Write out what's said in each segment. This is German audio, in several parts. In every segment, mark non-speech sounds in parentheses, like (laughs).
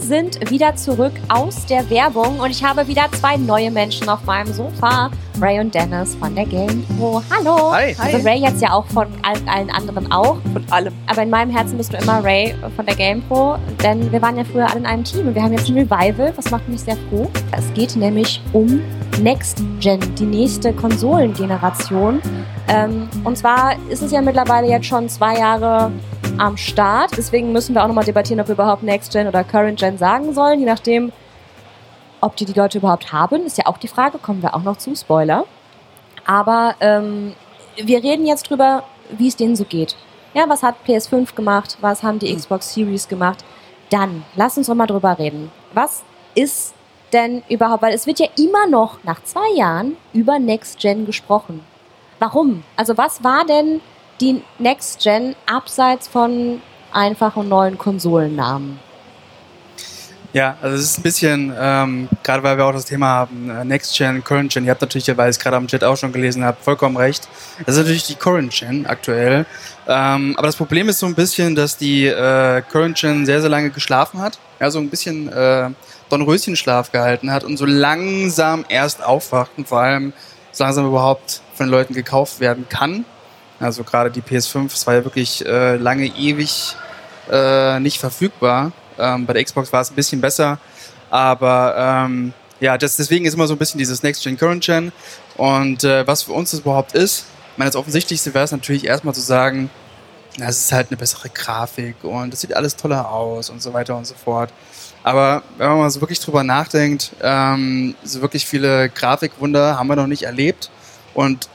Wir sind wieder zurück aus der Werbung und ich habe wieder zwei neue Menschen auf meinem Sofa. Ray und Dennis von der Game Pro. Hallo. Hi. Also Ray jetzt ja auch von allen, allen anderen auch. Von allem. Aber in meinem Herzen bist du immer Ray von der Game Pro, denn wir waren ja früher alle in einem Team und wir haben jetzt ein Revival, was macht mich sehr froh. Es geht nämlich um Next Gen, die nächste Konsolengeneration. Ähm, und zwar ist es ja mittlerweile jetzt schon zwei Jahre am Start. Deswegen müssen wir auch nochmal debattieren, ob wir überhaupt Next Gen oder Current Gen sagen sollen. Je nachdem, ob die die Leute überhaupt haben, ist ja auch die Frage. Kommen wir auch noch zu, Spoiler. Aber ähm, wir reden jetzt drüber, wie es denen so geht. Ja, was hat PS5 gemacht? Was haben die Xbox Series gemacht? Dann, lass uns doch mal drüber reden. Was ist denn überhaupt, weil es wird ja immer noch nach zwei Jahren über Next Gen gesprochen. Warum? Also was war denn die Next Gen abseits von einfachen neuen Konsolennamen? Ja, also es ist ein bisschen, ähm, gerade weil wir auch das Thema haben, äh, Next Gen, Current Gen, ihr habt natürlich, weil ich es gerade am Chat auch schon gelesen habe, vollkommen recht. Das ist natürlich die Current Gen aktuell. Ähm, aber das Problem ist so ein bisschen, dass die äh, Current Gen sehr, sehr lange geschlafen hat. Ja, so ein bisschen äh, Dornröschenschlaf gehalten hat und so langsam erst aufwacht und vor allem so langsam überhaupt von den Leuten gekauft werden kann. Also gerade die PS5, es war ja wirklich äh, lange ewig äh, nicht verfügbar. Ähm, bei der Xbox war es ein bisschen besser, aber ähm, ja, das, deswegen ist immer so ein bisschen dieses Next Gen, Current Gen. Und äh, was für uns das überhaupt ist, ich meine, das Offensichtlichste wäre es natürlich erstmal zu sagen, es ist halt eine bessere Grafik und es sieht alles toller aus und so weiter und so fort. Aber wenn man mal so wirklich drüber nachdenkt, ähm, so wirklich viele Grafikwunder haben wir noch nicht erlebt. Und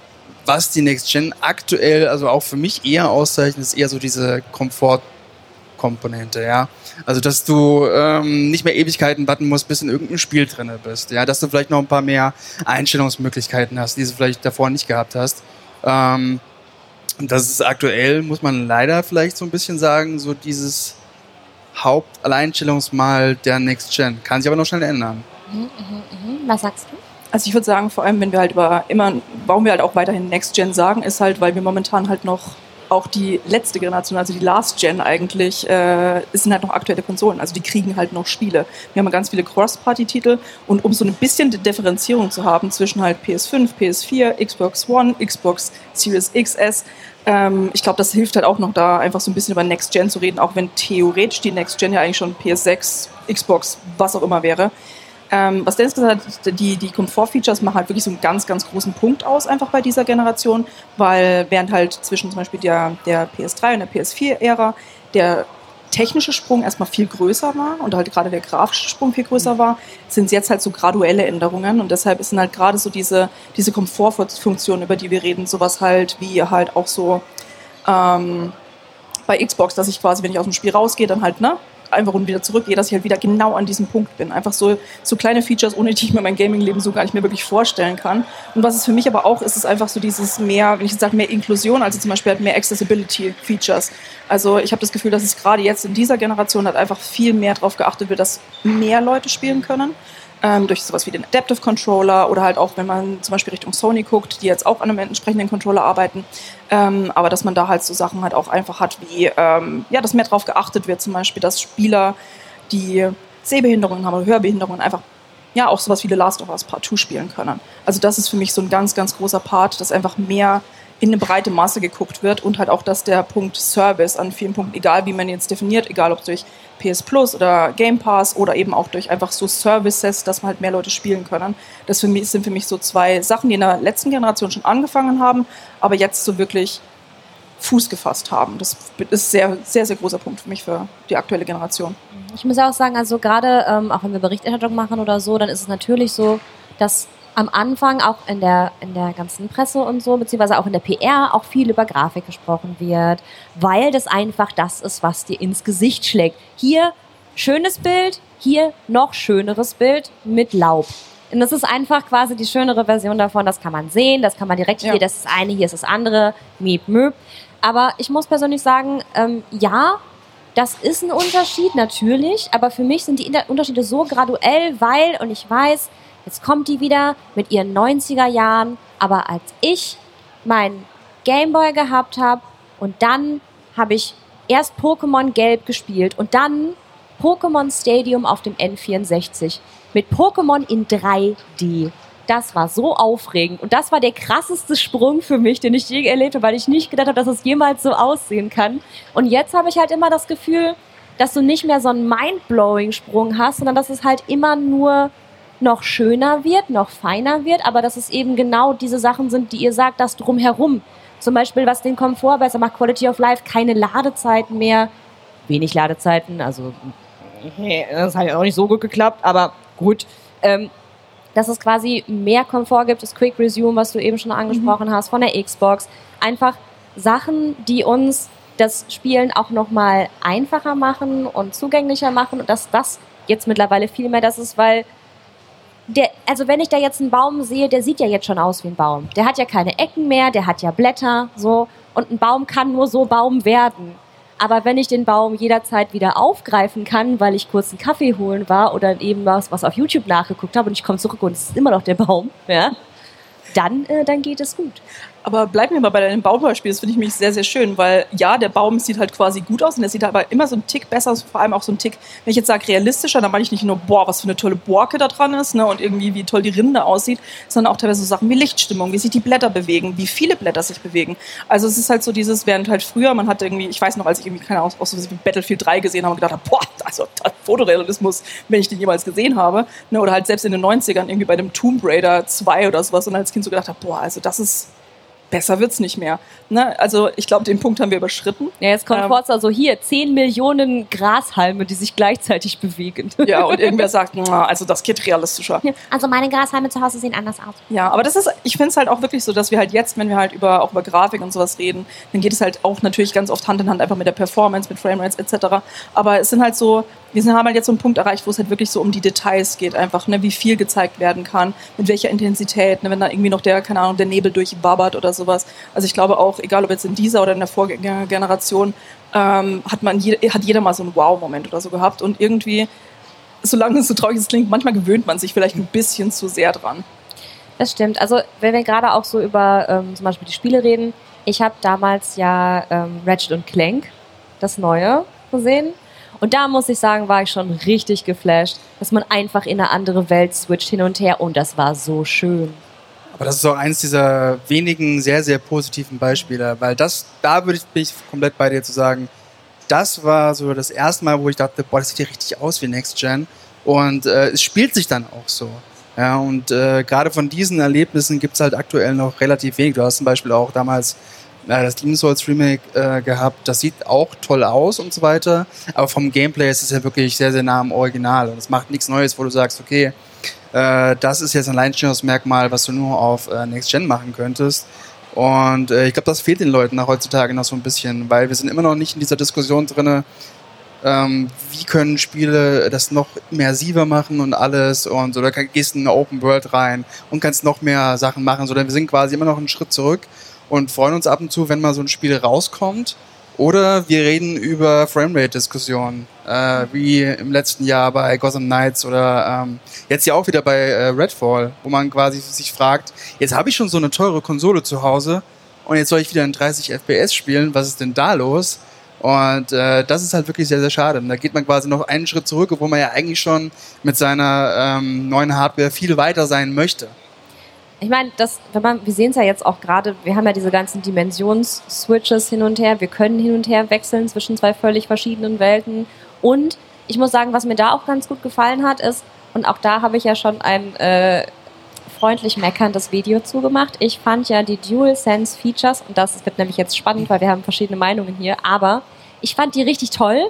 was die Next Gen aktuell, also auch für mich eher auszeichnet, ist eher so diese Komfortkomponente, ja. Also, dass du ähm, nicht mehr Ewigkeiten warten musst, bis in irgendeinem Spiel drinne bist, ja. Dass du vielleicht noch ein paar mehr Einstellungsmöglichkeiten hast, die du vielleicht davor nicht gehabt hast. Ähm, und das ist aktuell, muss man leider vielleicht so ein bisschen sagen, so dieses Hauptalleinstellungsmal der Next Gen. Kann sich aber noch schnell ändern. Mhm, mhm, mhm. Was sagst du? Also ich würde sagen, vor allem, wenn wir halt über immer, warum wir halt auch weiterhin Next Gen sagen, ist halt, weil wir momentan halt noch auch die letzte Generation, also die Last Gen eigentlich, äh, sind halt noch aktuelle Konsolen. Also die kriegen halt noch Spiele. Wir haben ganz viele Cross-Party-Titel und um so ein bisschen die Differenzierung zu haben zwischen halt PS5, PS4, Xbox One, Xbox Series XS, ähm, ich glaube, das hilft halt auch noch da, einfach so ein bisschen über Next Gen zu reden, auch wenn theoretisch die Next Gen ja eigentlich schon PS6, Xbox, was auch immer wäre. Ähm, was Dennis gesagt hat, die, die Komfort-Features machen halt wirklich so einen ganz, ganz großen Punkt aus, einfach bei dieser Generation, weil während halt zwischen zum Beispiel der, der PS3 und der PS4-Ära der technische Sprung erstmal viel größer war und halt gerade der grafische Sprung viel größer war, sind es jetzt halt so graduelle Änderungen und deshalb sind halt gerade so diese, diese Komfortfunktionen, über die wir reden, sowas halt wie halt auch so ähm, bei Xbox, dass ich quasi, wenn ich aus dem Spiel rausgehe, dann halt, ne, einfach und wieder zurückgehe, dass ich halt wieder genau an diesem Punkt bin. Einfach so, so kleine Features, ohne die ich mir mein Gaming-Leben so gar nicht mehr wirklich vorstellen kann. Und was es für mich aber auch ist, ist einfach so dieses mehr, wenn ich jetzt sage, mehr Inklusion, also zum Beispiel halt mehr Accessibility-Features. Also ich habe das Gefühl, dass es gerade jetzt in dieser Generation halt einfach viel mehr darauf geachtet wird, dass mehr Leute spielen können ähm, durch sowas wie den Adaptive Controller oder halt auch, wenn man zum Beispiel Richtung Sony guckt, die jetzt auch an einem entsprechenden Controller arbeiten, ähm, aber dass man da halt so Sachen halt auch einfach hat, wie, ähm, ja, dass mehr darauf geachtet wird, zum Beispiel, dass Spieler, die Sehbehinderungen haben oder Hörbehinderungen, einfach ja auch sowas wie The Last of Us Part 2 spielen können. Also das ist für mich so ein ganz, ganz großer Part, dass einfach mehr in eine breite Masse geguckt wird und halt auch, dass der Punkt Service an vielen Punkten, egal wie man ihn jetzt definiert, egal ob durch PS Plus oder Game Pass oder eben auch durch einfach so Services, dass man halt mehr Leute spielen können. Das für mich, sind für mich so zwei Sachen, die in der letzten Generation schon angefangen haben, aber jetzt so wirklich Fuß gefasst haben. Das ist sehr, sehr, sehr großer Punkt für mich für die aktuelle Generation. Ich muss auch sagen, also gerade ähm, auch wenn wir Berichterstattung machen oder so, dann ist es natürlich so, dass am Anfang auch in der, in der ganzen Presse und so, beziehungsweise auch in der PR auch viel über Grafik gesprochen wird, weil das einfach das ist, was dir ins Gesicht schlägt. Hier schönes Bild, hier noch schöneres Bild mit Laub. Und das ist einfach quasi die schönere Version davon, das kann man sehen, das kann man direkt ja. hier, das ist eine, hier ist das andere, miep, möp. Aber ich muss persönlich sagen, ähm, ja, das ist ein Unterschied, natürlich, aber für mich sind die Unterschiede so graduell, weil, und ich weiß, Jetzt kommt die wieder mit ihren 90er Jahren. Aber als ich meinen Gameboy gehabt habe und dann habe ich erst Pokémon Gelb gespielt und dann Pokémon Stadium auf dem N64 mit Pokémon in 3D. Das war so aufregend und das war der krasseste Sprung für mich, den ich je erlebt habe, weil ich nicht gedacht habe, dass es jemals so aussehen kann. Und jetzt habe ich halt immer das Gefühl, dass du nicht mehr so einen mindblowing Sprung hast, sondern dass es halt immer nur noch schöner wird, noch feiner wird, aber dass es eben genau diese Sachen sind, die ihr sagt, das drumherum. Zum Beispiel, was den Komfort besser macht, Quality of Life, keine Ladezeiten mehr, wenig Ladezeiten, also das hat ja auch nicht so gut geklappt, aber gut. Ähm, dass es quasi mehr Komfort gibt, das Quick Resume, was du eben schon angesprochen mhm. hast, von der Xbox. Einfach Sachen, die uns das Spielen auch nochmal einfacher machen und zugänglicher machen und dass das jetzt mittlerweile viel mehr das ist, weil der, also wenn ich da jetzt einen Baum sehe, der sieht ja jetzt schon aus wie ein Baum. Der hat ja keine Ecken mehr, der hat ja Blätter, so. Und ein Baum kann nur so Baum werden. Aber wenn ich den Baum jederzeit wieder aufgreifen kann, weil ich kurz einen Kaffee holen war oder eben was, was auf YouTube nachgeguckt habe und ich komme zurück und es ist immer noch der Baum, ja, dann, äh, dann geht es gut. Aber bleiben wir mal bei deinem Baumbeispiel. Das finde ich mich sehr, sehr schön, weil ja, der Baum sieht halt quasi gut aus und der sieht aber immer so einen Tick besser, vor allem auch so einen Tick, wenn ich jetzt sage realistischer, dann meine ich nicht nur, boah, was für eine tolle Borke da dran ist ne, und irgendwie wie toll die Rinde aussieht, sondern auch teilweise so Sachen wie Lichtstimmung, wie sich die Blätter bewegen, wie viele Blätter sich bewegen. Also es ist halt so dieses, während halt früher, man hat irgendwie, ich weiß noch, als ich irgendwie, keine Ahnung, auch so wie Battlefield 3 gesehen habe und gedacht habe, boah, also Fotorealismus, wenn ich den jemals gesehen habe, ne, oder halt selbst in den 90ern irgendwie bei dem Tomb Raider 2 oder sowas und als Kind so gedacht habe, boah, also das ist besser wird's nicht mehr. Ne? Also ich glaube, den Punkt haben wir überschritten. Ja, jetzt kommt ähm, Forza so hier, 10 Millionen Grashalme, die sich gleichzeitig bewegen. (laughs) Ja, und irgendwer sagt, also das geht realistischer. Also meine Grashalme zu Hause sehen anders aus. Ja, aber das ist, ich finde es halt auch wirklich so, dass wir halt jetzt, wenn wir halt über, auch über Grafik und sowas reden, dann geht es halt auch natürlich ganz oft Hand in Hand einfach mit der Performance, mit Framerates etc. Aber es sind halt so, wir haben halt jetzt so einen Punkt erreicht, wo es halt wirklich so um die Details geht, einfach, ne, wie viel gezeigt werden kann, mit welcher Intensität, ne, wenn da irgendwie noch der, keine Ahnung, der Nebel durchbabbert oder sowas. Also ich glaube auch, egal ob jetzt in dieser oder in der Vorgängergeneration, ähm, hat man je, hat jeder mal so einen Wow-Moment oder so gehabt und irgendwie, solange es so traurig ist, klingt, manchmal gewöhnt man sich vielleicht ein bisschen zu sehr dran. Das stimmt. Also wenn wir gerade auch so über ähm, zum Beispiel die Spiele reden, Ich habe damals ja ähm, Ratchet und Clank, das neue, gesehen. Und da muss ich sagen, war ich schon richtig geflasht, dass man einfach in eine andere Welt switcht hin und her und das war so schön. Aber das ist auch eines dieser wenigen sehr, sehr positiven Beispiele, weil das, da würde ich, bin ich komplett bei dir zu sagen, das war so das erste Mal, wo ich dachte, boah, das sieht ja richtig aus wie Next Gen. Und äh, es spielt sich dann auch so. Ja, und äh, gerade von diesen Erlebnissen gibt es halt aktuell noch relativ wenig. Du hast zum Beispiel auch damals äh, das Demon's Souls Remake äh, gehabt. Das sieht auch toll aus und so weiter. Aber vom Gameplay ist es ja wirklich sehr, sehr nah am Original. Und es macht nichts Neues, wo du sagst, okay, äh, das ist jetzt ein Alleinstellungsmerkmal, was du nur auf äh, Next Gen machen könntest. Und äh, ich glaube, das fehlt den Leuten nach heutzutage noch so ein bisschen, weil wir sind immer noch nicht in dieser Diskussion drinne, ähm, wie können Spiele das noch immersiver machen und alles und so, da gehst du in eine Open World rein und kannst noch mehr Sachen machen, sondern wir sind quasi immer noch einen Schritt zurück und freuen uns ab und zu, wenn mal so ein Spiel rauskommt. Oder wir reden über Framerate-Diskussionen, äh, wie im letzten Jahr bei Gotham Knights oder ähm, jetzt ja auch wieder bei äh, Redfall, wo man quasi sich fragt, jetzt habe ich schon so eine teure Konsole zu Hause und jetzt soll ich wieder in 30 FPS spielen, was ist denn da los? Und äh, das ist halt wirklich sehr, sehr schade. Und da geht man quasi noch einen Schritt zurück, obwohl man ja eigentlich schon mit seiner ähm, neuen Hardware viel weiter sein möchte ich meine, das, wenn man, wir sehen es ja jetzt auch gerade, wir haben ja diese ganzen Dimensions-Switches hin und her, wir können hin und her wechseln zwischen zwei völlig verschiedenen Welten. Und ich muss sagen, was mir da auch ganz gut gefallen hat, ist, und auch da habe ich ja schon ein äh, freundlich meckerndes Video zugemacht. Ich fand ja die DualSense Features, und das wird nämlich jetzt spannend, weil wir haben verschiedene Meinungen hier, aber ich fand die richtig toll.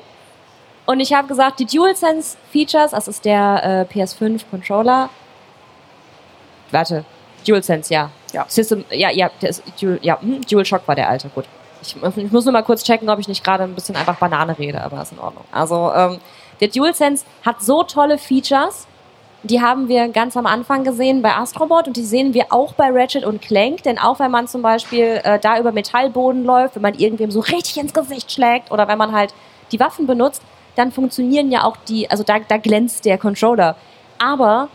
Und ich habe gesagt, die DualSense Features, das ist der äh, PS5 Controller. Warte, DualSense, ja. ja. System, ja, ja, das, Dual, ja, hm, DualShock war der alte, gut. Ich, ich, muss nur mal kurz checken, ob ich nicht gerade ein bisschen einfach Banane rede, aber ist in Ordnung. Also, ähm, der DualSense hat so tolle Features, die haben wir ganz am Anfang gesehen bei Astrobot und die sehen wir auch bei Ratchet und Clank, denn auch wenn man zum Beispiel äh, da über Metallboden läuft, wenn man irgendwem so richtig ins Gesicht schlägt oder wenn man halt die Waffen benutzt, dann funktionieren ja auch die, also da, da glänzt der Controller. Aber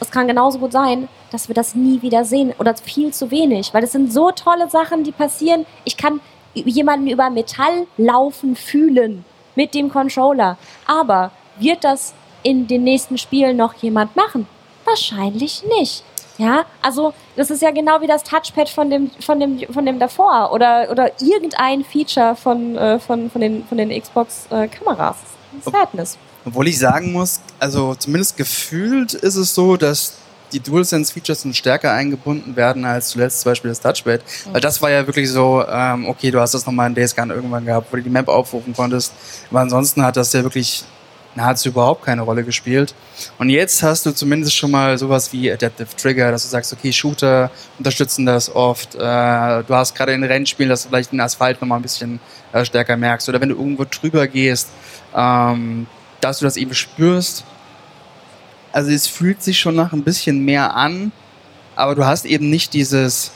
es kann genauso gut sein, dass wir das nie wieder sehen oder viel zu wenig, weil es sind so tolle Sachen, die passieren. Ich kann jemanden über Metall laufen fühlen mit dem Controller. Aber wird das in den nächsten Spielen noch jemand machen? Wahrscheinlich nicht. Ja, also das ist ja genau wie das Touchpad von dem, von dem, von dem davor oder, oder irgendein Feature von, äh, von, von den, von den Xbox-Kameras. Äh, Sadness. Obwohl ich sagen muss, also zumindest gefühlt ist es so, dass die DualSense-Features sind stärker eingebunden werden als zuletzt zum Beispiel das Touchpad. Mhm. Weil das war ja wirklich so, ähm, okay, du hast das nochmal in Days Gone irgendwann gehabt, wo du die Map aufrufen konntest. Aber ansonsten hat das ja wirklich nahezu überhaupt keine Rolle gespielt. Und jetzt hast du zumindest schon mal sowas wie Adaptive Trigger, dass du sagst, okay, Shooter unterstützen das oft. Äh, du hast gerade in Rennspielen, dass du vielleicht den Asphalt nochmal ein bisschen äh, stärker merkst. Oder wenn du irgendwo drüber gehst, ähm, dass du das eben spürst. Also es fühlt sich schon nach ein bisschen mehr an, aber du hast eben nicht dieses,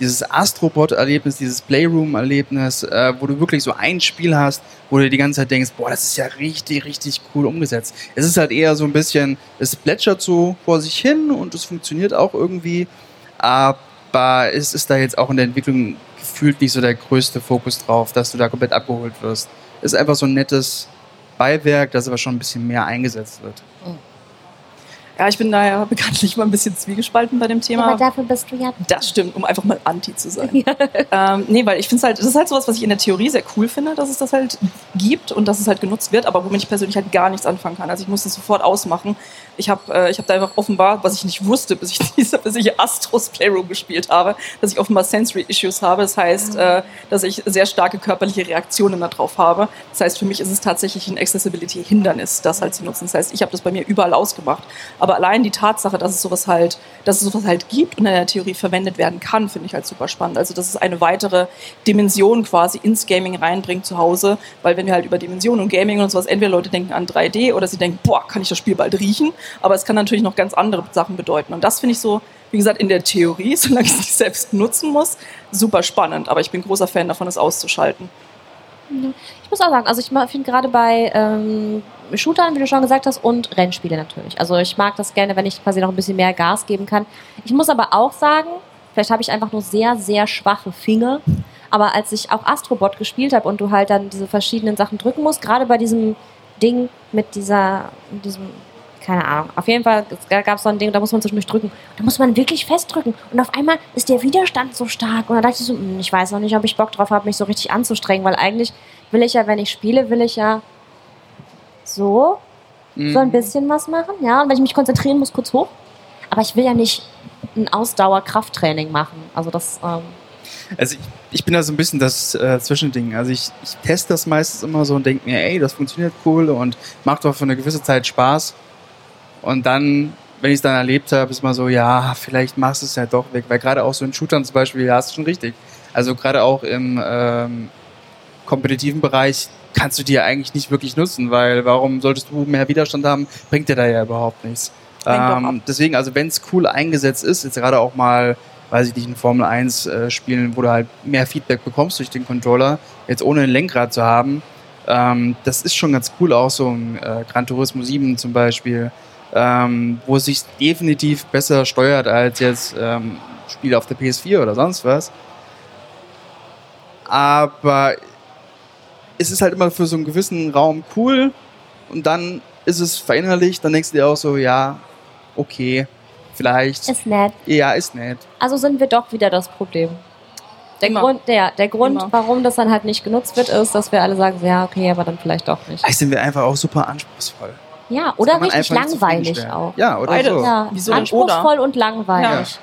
dieses Astrobot-Erlebnis, dieses Playroom-Erlebnis, äh, wo du wirklich so ein Spiel hast, wo du die ganze Zeit denkst, boah, das ist ja richtig, richtig cool umgesetzt. Es ist halt eher so ein bisschen, es plätschert so vor sich hin und es funktioniert auch irgendwie, aber es ist da jetzt auch in der Entwicklung gefühlt nicht so der größte Fokus drauf, dass du da komplett abgeholt wirst. Es ist einfach so ein nettes Beiwerk, das aber schon ein bisschen mehr eingesetzt wird. Ja, ich bin da ja bekanntlich mal ein bisschen zwiegespalten bei dem Thema. Aber dafür bist du ja. Das stimmt, um einfach mal anti zu sein. (laughs) Ja. Ähm, nee, weil ich finde es halt, das ist halt sowas, was ich in der Theorie sehr cool finde, dass es das halt gibt und dass es halt genutzt wird, aber womit ich persönlich halt gar nichts anfangen kann. Also ich muss das sofort ausmachen. Ich habe äh, hab da einfach offenbar, was ich nicht wusste, bis ich (laughs) diese, bis ich Astros Playroom gespielt habe, dass ich offenbar Sensory Issues habe. Das heißt, mhm. äh, dass ich sehr starke körperliche Reaktionen darauf habe. Das heißt, für mich ist es tatsächlich ein Accessibility-Hindernis, das halt zu nutzen. Das heißt, ich habe das bei mir überall ausgemacht. Aber allein die Tatsache, dass es sowas halt, dass es sowas halt gibt und in der Theorie verwendet werden kann, finde ich halt super spannend. Also, dass es eine weitere Dimension quasi ins Gaming reinbringt zu Hause, weil wenn wir halt über Dimensionen und Gaming und sowas, entweder Leute denken an 3D oder sie denken, boah, kann ich das Spiel bald riechen, aber es kann natürlich noch ganz andere Sachen bedeuten. Und das finde ich so, wie gesagt, in der Theorie, (laughs) solange ich es nicht selbst nutzen muss, super spannend. Aber ich bin großer Fan davon, es auszuschalten. Ich muss auch sagen, also ich finde gerade bei ähm, Shootern, wie du schon gesagt hast, und Rennspiele natürlich. Also ich mag das gerne, wenn ich quasi noch ein bisschen mehr Gas geben kann. Ich muss aber auch sagen, vielleicht habe ich einfach nur sehr, sehr schwache Finger. Aber als ich auch Astrobot gespielt habe und du halt dann diese verschiedenen Sachen drücken musst, gerade bei diesem Ding mit dieser, mit diesem, keine Ahnung, auf jeden Fall gab es so ein Ding, da muss man zwischendurch drücken. Da muss man wirklich festdrücken. Und auf einmal ist der Widerstand so stark. Und da dachte ich so, hm, ich weiß noch nicht, ob ich Bock drauf habe, mich so richtig anzustrengen, weil eigentlich will ich ja, wenn ich spiele, will ich ja so, so ein bisschen was machen. Ja, und wenn ich mich konzentrieren muss, kurz hoch. Aber ich will ja nicht ein Ausdauer-Krafttraining machen. Also das, ähm, Also ich, ich bin da so ein bisschen das äh, Zwischending. Also ich, ich teste das meistens immer so und denke mir, ey, das funktioniert cool und macht auch für eine gewisse Zeit Spaß. Und dann, wenn ich es dann erlebt habe, ist mal so, ja, vielleicht machst du es ja doch weg. Weil gerade auch so in Shootern zum Beispiel, ja, ist schon richtig. Also gerade auch im ähm, kompetitiven Bereich kannst du ja eigentlich nicht wirklich nutzen, weil warum solltest du mehr Widerstand haben, bringt dir da ja überhaupt nichts. Ähm, deswegen, also wenn es cool eingesetzt ist, jetzt gerade auch mal, weiß ich nicht, in Formel 1 äh, Spielen, wo du halt mehr Feedback bekommst durch den Controller, jetzt ohne ein Lenkrad zu haben, ähm, das ist schon ganz cool, auch so ein äh, Gran Turismo 7 zum Beispiel, ähm, wo es sich definitiv besser steuert als jetzt ähm, Spiele auf der PS4 oder sonst was. Aber es ist halt immer für so einen gewissen Raum cool und dann ist es verinnerlicht, dann denkst du dir auch so, ja, okay, vielleicht. ist nett. ja, ist nett. Also sind wir doch wieder das Problem. Der Immer. Grund, der, der Grund, Immer. warum das dann halt nicht genutzt wird, ist, dass wir alle sagen, so, ja, okay, aber dann vielleicht doch nicht. Vielleicht sind wir einfach auch super anspruchsvoll. Ja, oder richtig langweilig auch. Ja, oder Beides. so. Ja, Wieso anspruchsvoll und langweilig.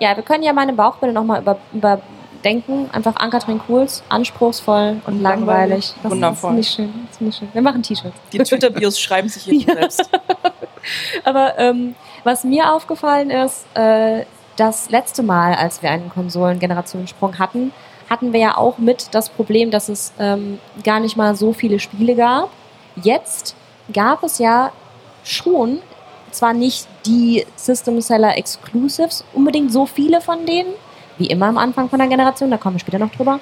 Ja. wir können ja meine Bauchbinde nochmal über, überdenken. Einfach Ankatrin Cools, anspruchsvoll und Und langweilig. langweilig. Das Wundervoll. ist nicht schön. Das ist nicht schön. Wir machen T-Shirts. Die Twitter-Bios schreiben sich hier (laughs) von selbst. (laughs) Aber ähm, was mir aufgefallen ist, äh, das letzte Mal, als wir einen Konsolengenerationensprung hatten, hatten wir ja auch mit das Problem, dass es ähm, gar nicht mal so viele Spiele gab. Jetzt gab es ja schon zwar nicht die System Seller Exclusives, unbedingt so viele von denen, wie immer am Anfang von der Generation, da kommen wir später noch drüber.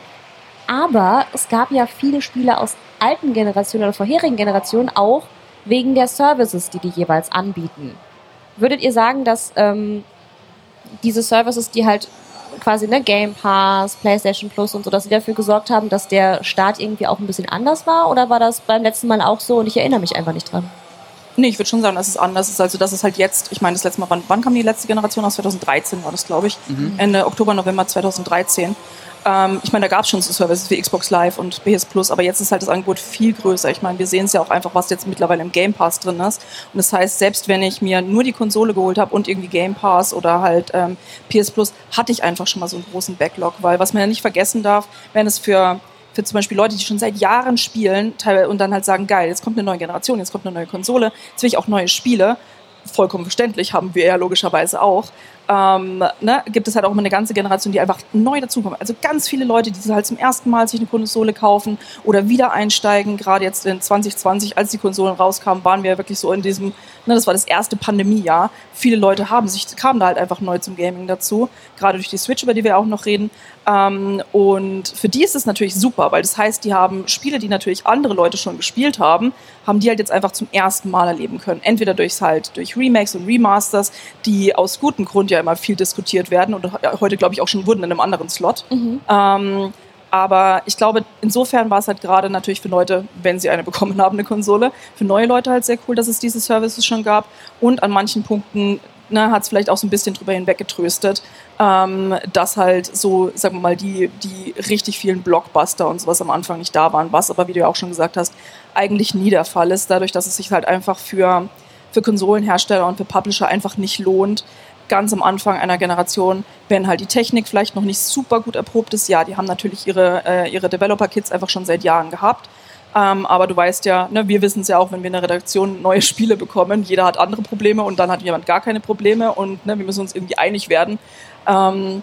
Aber es gab ja viele Spiele aus alten Generationen oder vorherigen Generationen auch wegen der Services, die die jeweils anbieten. Würdet ihr sagen, dass ähm, diese Services, die halt quasi ne, Game Pass, PlayStation Plus und so, dass sie dafür gesorgt haben, dass der Start irgendwie auch ein bisschen anders war? Oder war das beim letzten Mal auch so und ich erinnere mich einfach nicht dran? Nee, ich würde schon sagen, dass es anders ist. Also, das ist halt jetzt, ich meine, das letzte Mal, wann, wann kam die letzte Generation aus? 2013 war das, glaube ich. Ende Oktober, November 2013. Ähm, ich meine, da gab es schon so Services wie Xbox Live und PS Plus, aber jetzt ist halt das Angebot viel größer. Ich meine, wir sehen es ja auch einfach, was jetzt mittlerweile im Game Pass drin ist. Und das heißt, selbst wenn ich mir nur die Konsole geholt habe und irgendwie Game Pass oder halt ähm, PS Plus, hatte ich einfach schon mal so einen großen Backlog, weil was man ja nicht vergessen darf, wenn es für für zum Beispiel Leute, die schon seit Jahren spielen und dann halt sagen, geil, jetzt kommt eine neue Generation, jetzt kommt eine neue Konsole, jetzt will ich auch neue Spiele. Vollkommen verständlich, haben wir ja logischerweise auch. Ähm, ne, gibt es halt auch immer eine ganze Generation, die einfach neu dazukommen. Also ganz viele Leute, die halt zum ersten Mal sich eine Konsole kaufen oder wieder einsteigen. Gerade jetzt in 2020, als die Konsolen rauskamen, waren wir wirklich so in diesem, ne, das war das erste Pandemiejahr. Viele Leute haben sich, kamen da halt einfach neu zum Gaming dazu. Gerade durch die Switch, über die wir auch noch reden. Ähm, und für die ist es natürlich super, weil das heißt, die haben Spiele, die natürlich andere Leute schon gespielt haben, haben die halt jetzt einfach zum ersten Mal erleben können. Entweder durchs halt, durch Remakes und Remasters, die aus gutem Grund ja immer viel diskutiert werden und heute, glaube ich, auch schon wurden in einem anderen Slot. Ähm, aber ich glaube, insofern war es halt gerade natürlich für Leute, wenn sie eine (laughs) bekommen haben, eine Konsole, für neue Leute halt sehr cool, dass es diese Services schon gab. Und an manchen Punkten ne, hat es vielleicht auch so ein bisschen drüber hinweggetröstet, ähm, dass halt so, sagen wir mal, die, die richtig vielen Blockbuster und sowas am Anfang nicht da waren, was aber, wie du ja auch schon gesagt hast, eigentlich nie der Fall ist, dadurch, dass es sich halt einfach für, für Konsolenhersteller und für Publisher einfach nicht lohnt, ganz am Anfang einer Generation, wenn halt die Technik vielleicht noch nicht super gut erprobt ist, ja, die haben natürlich ihre, äh, ihre Developer-Kits einfach schon seit Jahren gehabt. Ähm, aber du weißt ja, ne, wir wissen es ja auch, wenn wir in der Redaktion neue (laughs) Spiele bekommen, jeder hat andere Probleme und dann hat jemand gar keine Probleme und ne, wir müssen uns irgendwie einig werden. Ähm,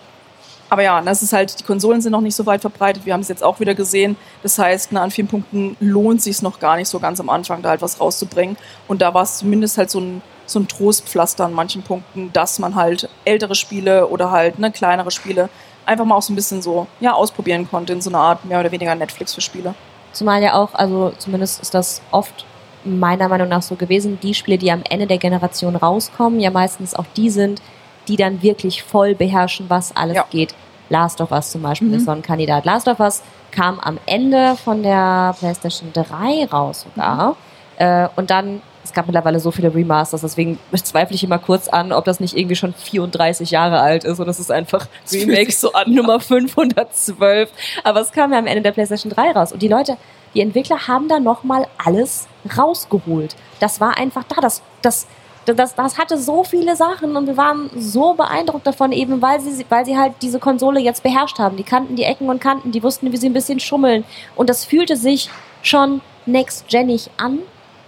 aber ja, das ist halt, die Konsolen sind noch nicht so weit verbreitet. Wir haben es jetzt auch wieder gesehen. Das heißt, ne, an vielen Punkten lohnt sich noch gar nicht so ganz am Anfang, da halt was rauszubringen. Und da war es zumindest halt so ein, so ein Trostpflaster an manchen Punkten, dass man halt ältere Spiele oder halt ne, kleinere Spiele einfach mal auch so ein bisschen so ja, ausprobieren konnte in so einer Art mehr oder weniger Netflix für Spiele. Zumal ja auch, also zumindest ist das oft meiner Meinung nach so gewesen, die Spiele, die am Ende der Generation rauskommen, ja meistens auch die sind, die dann wirklich voll beherrschen, was alles Ja. geht. Last of Us zum Beispiel Mhm. ist so ein Kandidat. Last of Us kam am Ende von der PlayStation 3 raus sogar. Äh, und dann, es gab mittlerweile so viele Remasters, deswegen zweifle ich immer kurz an, ob das nicht irgendwie schon 34 Jahre alt ist und es ist einfach (laughs) Das Remake so an. Nummer 512. Aber es kam ja am Ende der PlayStation 3 raus. Und die Leute, die Entwickler haben da nochmal alles rausgeholt. Das war einfach da. Das, das, das, das hatte so viele Sachen und wir waren so beeindruckt davon, eben weil sie, weil sie halt diese Konsole jetzt beherrscht haben. Die kannten die Ecken und Kanten, die wussten, wie sie ein bisschen schummeln. Und das fühlte sich schon next-genig an,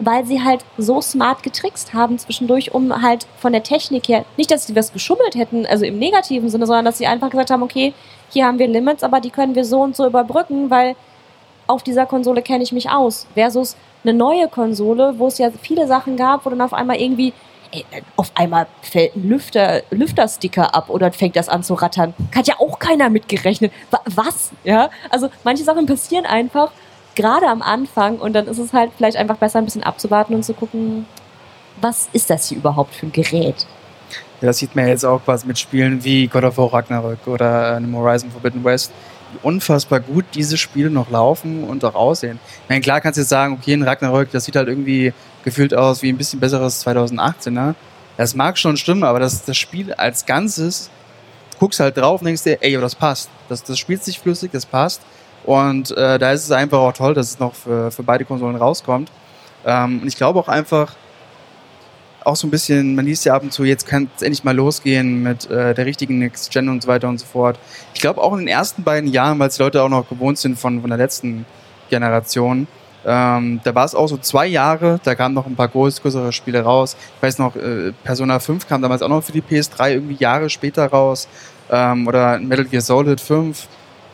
weil sie halt so smart getrickst haben zwischendurch, um halt von der Technik her, nicht, dass sie was geschummelt hätten, also im negativen Sinne, sondern dass sie einfach gesagt haben, okay, hier haben wir Limits, aber die können wir so und so überbrücken, weil auf dieser Konsole kenne ich mich aus. Versus eine neue Konsole, wo es ja viele Sachen gab, wo dann auf einmal irgendwie, ey, auf einmal fällt ein Lüfter, Lüftersticker ab oder fängt das an zu rattern. Hat ja auch keiner mitgerechnet. Wa- Was? Ja? Also manche Sachen passieren einfach, gerade am Anfang und dann ist es halt vielleicht einfach besser, ein bisschen abzuwarten und zu gucken, was ist das hier überhaupt für ein Gerät? Ja, das sieht man jetzt auch quasi mit Spielen wie God of War Ragnarök oder äh, einem Horizon Forbidden West, wie unfassbar gut diese Spiele noch laufen und auch aussehen. Ich meine, klar kannst du jetzt sagen, okay, ein Ragnarök, das sieht halt irgendwie gefühlt aus wie ein bisschen besseres 2018, ne? Das mag schon stimmen, aber das, das Spiel als Ganzes, guckst halt drauf und denkst dir, ey, das passt. Das, das spielt sich flüssig, das passt. Und äh, da ist es einfach auch toll, dass es noch für, für beide Konsolen rauskommt. Ähm, und ich glaube auch einfach, auch so ein bisschen, man liest ja ab und zu, jetzt kann es endlich mal losgehen mit äh, der richtigen Next Gen und so weiter und so fort. Ich glaube auch in den ersten beiden Jahren, weil es Leute auch noch gewohnt sind von, von der letzten Generation, ähm, da war es auch so zwei Jahre, da kamen noch ein paar größere Spiele raus. Ich weiß noch, äh, Persona 5 kam damals auch noch für die PS3 irgendwie Jahre später raus. Ähm, oder Metal Gear Solid 5.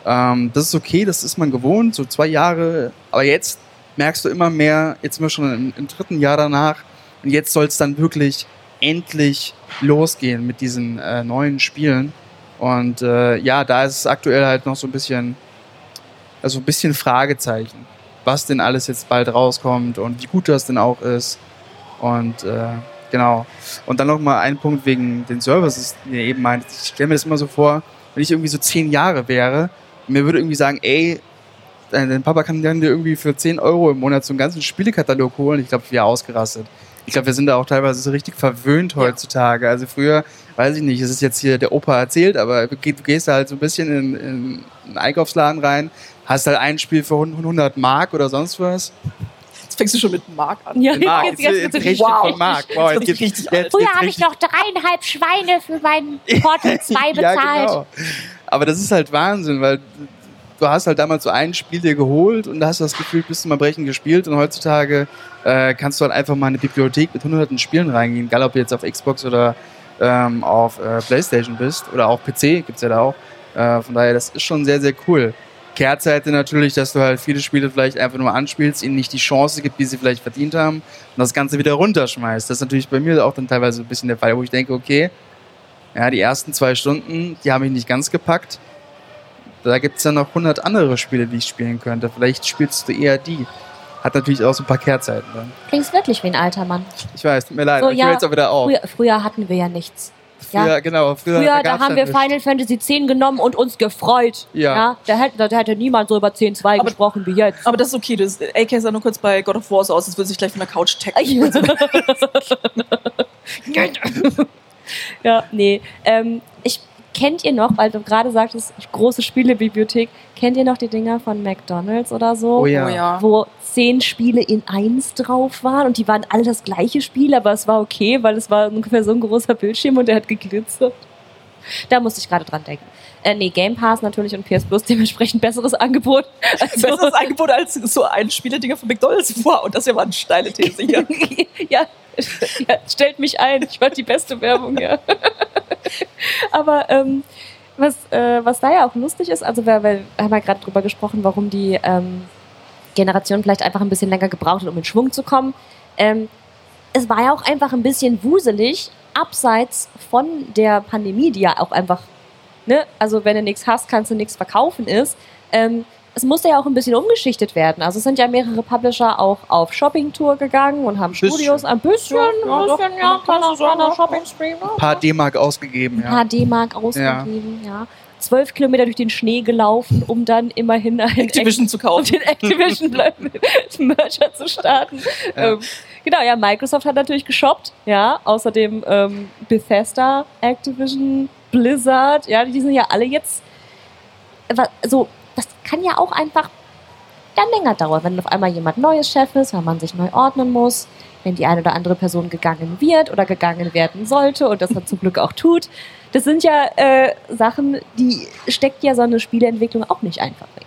Ähm, das ist okay, das ist man gewohnt, so zwei Jahre. Aber jetzt merkst du immer mehr, jetzt sind wir schon im, im dritten Jahr danach, und jetzt soll es dann wirklich endlich losgehen mit diesen äh, neuen Spielen. Und äh, ja, da ist es aktuell halt noch so ein bisschen, also ein bisschen Fragezeichen, was denn alles jetzt bald rauskommt und wie gut das denn auch ist. Und äh, genau. Und dann noch mal ein Punkt wegen den Services, den ihr eben meint. Ich stelle mir das immer so vor, wenn ich irgendwie so zehn Jahre wäre, mir würde irgendwie sagen, ey, dein Papa kann dann dir irgendwie für 10 Euro im Monat so einen ganzen Spielekatalog holen. Ich glaube, wäre ausgerastet. Ich glaube, wir sind da auch teilweise so richtig verwöhnt heutzutage. Also früher, weiß ich nicht, es ist jetzt hier der Opa erzählt, aber du geh- du gehst da halt so ein bisschen in, in einen Einkaufsladen rein, hast halt ein Spiel für 100 Mark oder sonst was. Jetzt fängst du schon mit Mark an. Ja, Mark, jetzt- jetzt- jetzt, jetzt- richtig wow. von Mark. Wow, jetzt Jetzt geht's richtig jetzt, jetzt Früher habe ich noch dreieinhalb Schweine für meinen Portal 2 bezahlt. Ja, genau. Aber das ist halt Wahnsinn, weil du hast halt damals so ein Spiel dir geholt und da hast du das Gefühl, bist du mal brechen gespielt und heutzutage äh, kannst du halt einfach mal in eine Bibliothek mit hunderten Spielen reingehen, egal ob du jetzt auf Xbox oder ähm, auf äh, Playstation bist oder auch PC gibt's ja da auch. Äh, von daher, das ist schon sehr, sehr cool. Kehrseite natürlich, dass du halt viele Spiele vielleicht einfach nur anspielst, ihnen nicht die Chance gibt, die sie vielleicht verdient haben und das Ganze wieder runterschmeißt. Das ist natürlich bei mir auch dann teilweise ein bisschen der Fall, wo ich denke, okay, ja, die ersten zwei Stunden, die haben mich nicht ganz gepackt. Da gibt's dann noch 100 andere Spiele, die ich spielen könnte. Vielleicht spielst du eher die. Hat natürlich auch so ein paar Kehrzeiten dann. Klingst wirklich wie ein alter Mann. Ich weiß, tut mir leid, So, aber ich ja, höre jetzt auch wieder auf. Früher, früher hatten wir ja nichts. Früher, ja. genau, früher, Früher, da haben wir dann Final Fantasy X genommen und uns gefreut. Ja. da, hätte, da hätte niemand so über 10.2 Aber- gesprochen wie jetzt. Aber das ist okay. Das, AK sah nur kurz bei God of War so aus, als würde sich gleich von der Couch tacken. (laughs) (laughs) (laughs) ja, nee. Ähm, ich, kennt ihr noch, weil du gerade sagtest, große Spielebibliothek, kennt ihr noch die Dinger von McDonalds oder so? Oh ja. Oh ja. Wo zehn Spiele in eins drauf waren und die waren alle das gleiche Spiel, aber es war okay, weil es war ungefähr so ein großer Bildschirm und der hat geglitzert. Da musste ich gerade dran denken. Äh, nee, Game Pass natürlich und PS Plus dementsprechend besseres Angebot. (laughs) Also, Besseres Angebot als so ein Spieledinger von McDonalds. Wow, und das ist (laughs) ja mal eine steile These hier. ja, (laughs) ja, stellt mich ein. Ich war die beste Werbung, ja. (laughs) Aber ähm, was, äh, was da ja auch lustig ist, also wir, wir haben ja gerade drüber gesprochen, warum die ähm, Generation vielleicht einfach ein bisschen länger gebraucht hat, um in Schwung zu kommen. Ähm, es war ja auch einfach ein bisschen wuselig, abseits von der Pandemie, die ja auch einfach, ne, also wenn du nichts hast, kannst du nichts verkaufen ist. Ähm, es musste ja auch ein bisschen umgeschichtet werden. Also es sind ja mehrere Publisher auch auf Shopping-Tour gegangen und haben Bisschen. Studios ein bisschen, Ja, ja, ein bisschen, man ja, kleiner, kleiner ja. Shopping-Stream. ne? Ein paar D-Mark ausgegeben, ein ja. paar D-Mark ausgegeben, ja. zwölf Kilometer durch den Schnee gelaufen, um dann immerhin einen Activision zu kaufen. den Activision (laughs) Merger zu starten. Ja. Ähm, genau, ja, Microsoft hat natürlich geshoppt, ja, außerdem ähm, Bethesda, Activision, Blizzard, ja, die sind ja alle jetzt, so, das kann ja auch einfach dann länger dauern, wenn auf einmal jemand Neues Chef ist, wenn man sich neu ordnen muss, wenn die eine oder andere Person gegangen wird oder gegangen werden sollte und das dann zum Glück auch tut. Das sind ja äh, Sachen, die steckt ja so eine Spieleentwicklung auch nicht einfach weg.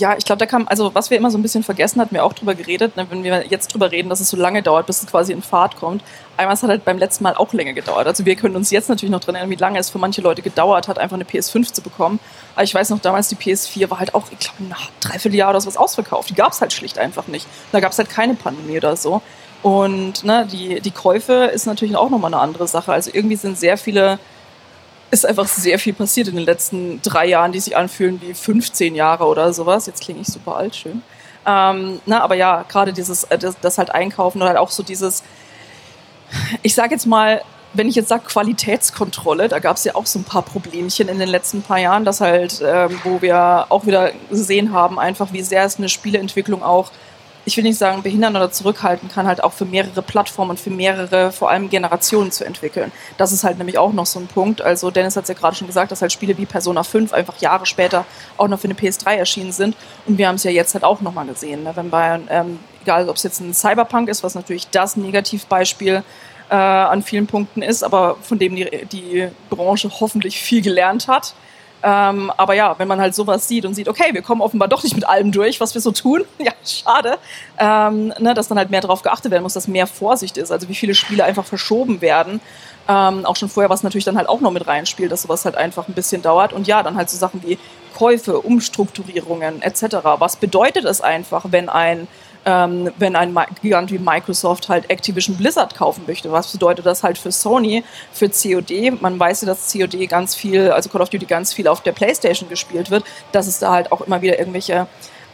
Ja, ich glaube, da kam, also was wir immer so ein bisschen vergessen, hatten wir auch drüber geredet, ne, wenn wir jetzt drüber reden, dass es so lange dauert, bis es quasi in Fahrt kommt. Einmal hat halt beim letzten Mal auch länger gedauert. Also wir können uns jetzt natürlich noch dran erinnern, wie lange es für manche Leute gedauert hat, einfach eine PS5 zu bekommen. Aber ich weiß noch, damals die PS4 war halt auch, ich glaube, nach dreiviertel Jahr oder sowas ausverkauft. Die gab es halt schlicht einfach nicht. Da gab es halt keine Pandemie oder so. Und ne, die, die Käufe ist natürlich auch nochmal eine andere Sache. Also irgendwie sind sehr viele ist einfach sehr viel passiert in den letzten drei Jahren, die sich anfühlen wie 15 Jahre oder sowas. Jetzt klinge ich super alt, schön. Ähm, na, aber ja, gerade dieses, äh, das, das halt Einkaufen oder halt auch so dieses, ich sag jetzt mal, wenn ich jetzt sage Qualitätskontrolle, da gab es ja auch so ein paar Problemchen in den letzten paar Jahren, das halt, ähm, wo wir auch wieder gesehen haben, einfach wie sehr es eine Spieleentwicklung auch ich will nicht sagen behindern oder zurückhalten kann, halt auch für mehrere Plattformen und für mehrere, vor allem Generationen zu entwickeln. Das ist halt nämlich auch noch so ein Punkt. Also Dennis hat es ja gerade schon gesagt, dass halt Spiele wie Persona 5 einfach Jahre später auch noch für eine PS3 erschienen sind. Und wir haben es ja jetzt halt auch nochmal gesehen. Ne? Wenn bei, ähm, egal ob es jetzt ein Cyberpunk ist, was natürlich das Negativbeispiel äh, an vielen Punkten ist, aber von dem die, die Branche hoffentlich viel gelernt hat. Ähm, aber ja, wenn man halt sowas sieht und sieht, okay, wir kommen offenbar doch nicht mit allem durch, was wir so tun, (laughs) ja, schade, ähm, ne, dass dann halt mehr darauf geachtet werden muss, dass mehr Vorsicht ist, also wie viele Spiele einfach verschoben werden. Ähm, auch schon vorher, was natürlich dann halt auch noch mit reinspielt, dass sowas halt einfach ein bisschen dauert. Und ja, dann halt so Sachen wie Käufe, Umstrukturierungen etc. Was bedeutet es einfach, wenn ein ähm, wenn ein Gigant wie Microsoft halt Activision Blizzard kaufen möchte. Was bedeutet das halt für Sony, für COD? Man weiß ja, dass COD ganz viel, also Call of Duty ganz viel auf der Playstation gespielt wird, dass es da halt auch immer wieder irgendwelche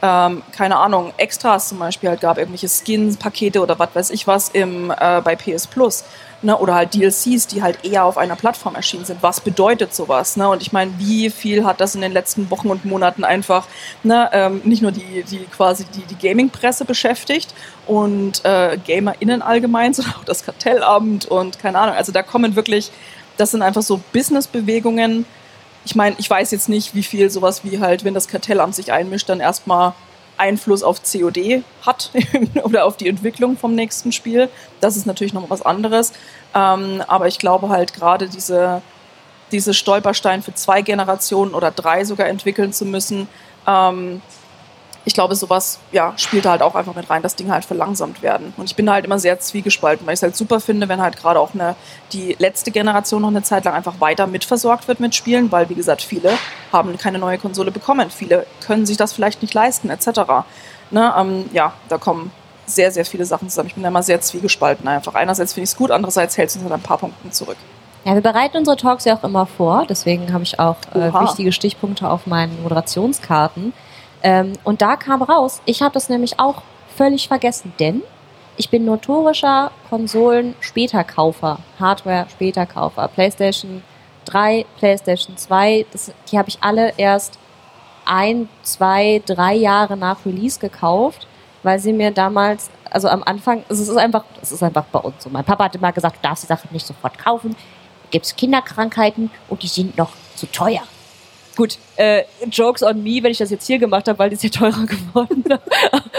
ähm, keine Ahnung, Extras zum Beispiel halt gab, irgendwelche Skins, Pakete oder was weiß ich was im, äh, bei PS Plus. Ne? Oder halt DLCs, die halt eher auf einer Plattform erschienen sind. Was bedeutet sowas? Ne? Und ich meine, wie viel hat das in den letzten Wochen und Monaten einfach ne, ähm, nicht nur die, die quasi die, die Gaming-Presse beschäftigt und äh, GamerInnen allgemein, (laughs) sondern auch das Kartellamt und keine Ahnung. Also da kommen wirklich, das sind einfach so Business-Bewegungen, ich meine, ich weiß jetzt nicht, wie viel sowas wie halt, wenn das Kartellamt sich einmischt, dann erstmal Einfluss auf COD hat (laughs) oder auf die Entwicklung vom nächsten Spiel. Das ist natürlich noch was anderes. Ähm, aber ich glaube halt gerade diese, diese Stolperstein für zwei Generationen oder drei sogar entwickeln zu müssen, ähm, ich glaube, sowas ja, spielt da halt auch einfach mit rein, dass Dinge halt verlangsamt werden. Und ich bin da halt immer sehr zwiegespalten, weil ich es halt super finde, wenn halt gerade auch eine, die letzte Generation noch eine Zeit lang einfach weiter mitversorgt wird mit Spielen, weil, wie gesagt, viele haben keine neue Konsole bekommen. Viele können sich das vielleicht nicht leisten, etc. Ne, ähm, ja, da kommen sehr, sehr viele Sachen zusammen. Ich bin da immer sehr zwiegespalten einfach. Einerseits finde ich es gut, andererseits hält es uns halt ein paar Punkten zurück. Ja, wir bereiten unsere Talks ja auch immer vor, deswegen habe ich auch äh, wichtige Stichpunkte auf meinen Moderationskarten. Ähm, und da kam raus, ich habe das nämlich auch völlig vergessen, denn ich bin notorischer Konsolen-Späterkaufer, Hardware-Späterkaufer. PlayStation 3, PlayStation 2, das, die habe ich alle erst ein, zwei, drei Jahre nach Release gekauft, weil sie mir damals, also am Anfang, es ist einfach, es ist einfach bei uns so. Mein Papa hat immer gesagt, du darfst die Sachen nicht sofort kaufen, gibt es Kinderkrankheiten und die sind noch zu teuer. Gut, äh, Jokes on me, wenn ich das jetzt hier gemacht habe, weil die ist ja teurer (laughs) geworden.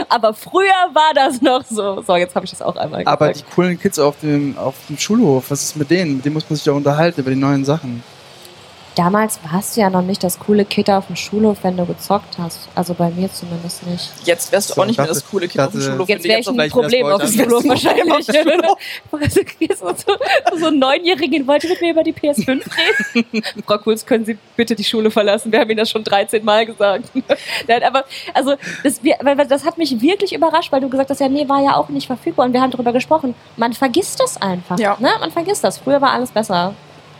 Aber früher war das noch so. So, jetzt habe ich das auch einmal gesagt. Aber die coolen Kids auf dem, auf dem Schulhof, was ist mit denen? Mit denen muss man sich ja unterhalten über die neuen Sachen. Damals warst du ja noch nicht das coole Kid auf dem Schulhof, wenn du gezockt hast. Also bei mir zumindest nicht. Jetzt wärst du So, auch nicht mehr das coole Kind auf dem Schulhof. Jetzt wäre ich ein Problem auf dem wollte. Schulhof wahrscheinlich. Also, (laughs) (laughs) so, so einen Neunjährigen, wollt ihr mit mir über die PS5 reden? (laughs) Frau Kulz, können Sie bitte die Schule verlassen? Wir haben Ihnen das schon 13 Mal gesagt. Nein, aber, also, das, das hat mich wirklich überrascht, weil du gesagt hast, ja, nee, war ja auch nicht verfügbar und wir haben darüber gesprochen. Man vergisst das einfach. Ja. Ne? Man vergisst das. Früher war alles besser.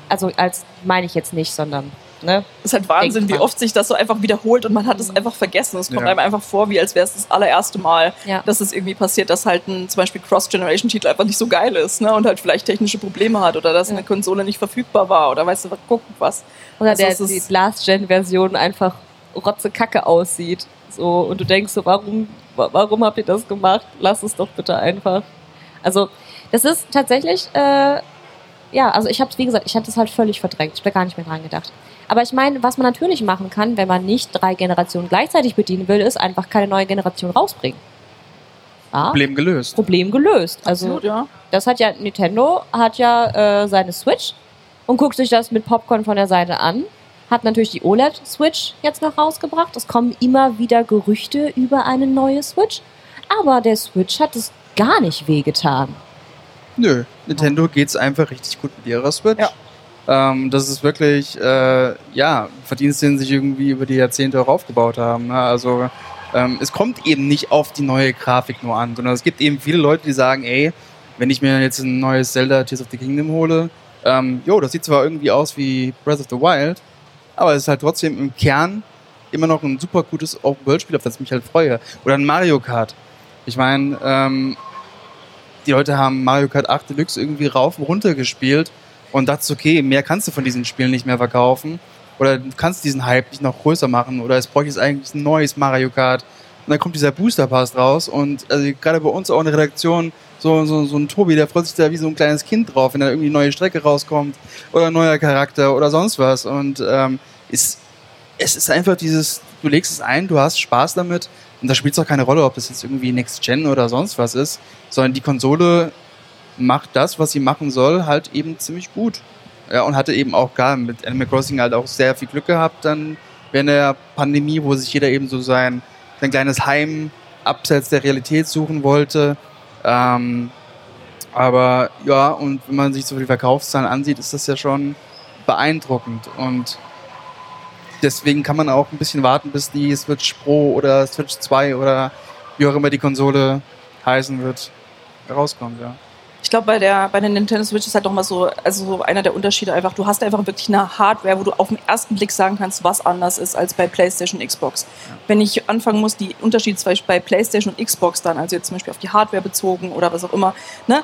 Also, als meine ich jetzt nicht, sondern ne? Es ist halt Wahnsinn, Denkt wie man. oft sich das so einfach wiederholt und man hat es einfach vergessen. Es kommt Ja. einem einfach vor, wie als wäre es das allererste Mal, Ja. dass es irgendwie passiert, dass halt ein zum Beispiel Cross-Generation-Titel einfach nicht so geil ist ne? und halt vielleicht technische Probleme hat oder dass Ja. eine Konsole nicht verfügbar war oder weißt du, was, guck was. Oder Also der, die Last-Gen-Version einfach rotzekacke aussieht. So, und du denkst so, warum, wa- warum habt ihr das gemacht? Lass es doch bitte einfach. Also, das ist tatsächlich, äh, ja, also ich hab's, wie gesagt, ich hatte es halt völlig verdrängt. Ich habe da gar nicht mehr dran gedacht. Aber ich meine, was man natürlich machen kann, wenn man nicht drei Generationen gleichzeitig bedienen will, ist einfach keine neue Generation rausbringen. Ja, Problem gelöst. Problem gelöst. Also, Absolut, ja. das hat ja, Nintendo hat ja äh, seine Switch und guckt sich das mit Popcorn von der Seite an. Hat natürlich die OLED-Switch jetzt noch rausgebracht. Es kommen immer wieder Gerüchte über eine neue Switch. Aber der Switch hat es gar nicht wehgetan. Nö, Nintendo geht's einfach richtig gut mit ihrer Switch. Ja. Ähm, das ist wirklich, äh, ja, Verdienst, den sich irgendwie über die Jahrzehnte auch aufgebaut haben. Ne? Also ähm, es kommt eben nicht auf die neue Grafik nur an, sondern es gibt eben viele Leute, die sagen, ey, wenn ich mir jetzt ein neues Zelda Tears of the Kingdom hole, ähm, jo, das sieht zwar irgendwie aus wie Breath of the Wild, aber es ist halt trotzdem im Kern immer noch ein super gutes Open-World-Spiel, auf das ich mich halt freue. Oder ein Mario Kart. Ich meine, ähm, die Leute haben Mario Kart 8 Deluxe irgendwie rauf und runter gespielt und dachte, okay, mehr kannst du von diesen Spielen nicht mehr verkaufen. Oder du kannst diesen Hype nicht noch größer machen. Oder es bräuchte jetzt eigentlich ein neues Mario Kart. Und dann kommt dieser Booster Pass raus. Und also gerade bei uns auch in der Redaktion, so, so, so ein Tobi, der freut sich da wie so ein kleines Kind drauf, wenn da irgendwie eine neue Strecke rauskommt. Oder ein neuer Charakter oder sonst was. Und ähm, ist, es ist einfach dieses, du legst es ein, du hast Spaß damit. Und da spielt es auch keine Rolle, ob das jetzt irgendwie Next Gen oder sonst was ist, sondern die Konsole macht das, was sie machen soll, halt eben ziemlich gut. Ja, und hatte eben auch gar mit Animal Crossing halt auch sehr viel Glück gehabt dann während der Pandemie, wo sich jeder eben so sein, sein kleines Heim abseits der Realität suchen wollte. Ähm, aber ja, und wenn man sich so die Verkaufszahlen ansieht, ist das ja schon beeindruckend. Und deswegen kann man auch ein bisschen warten, bis die Switch Pro oder Switch 2 oder wie auch immer die Konsole heißen wird, rauskommt, ja. Ich glaube, bei der, bei der Nintendo Switch ist halt doch mal so, also so einer der Unterschiede einfach, du hast einfach wirklich eine Hardware, wo du auf den ersten Blick sagen kannst, was anders ist als bei PlayStation und Xbox. Wenn ich anfangen muss, die Unterschiede zum Beispiel bei PlayStation und Xbox dann, also jetzt zum Beispiel auf die Hardware bezogen oder was auch immer, ne,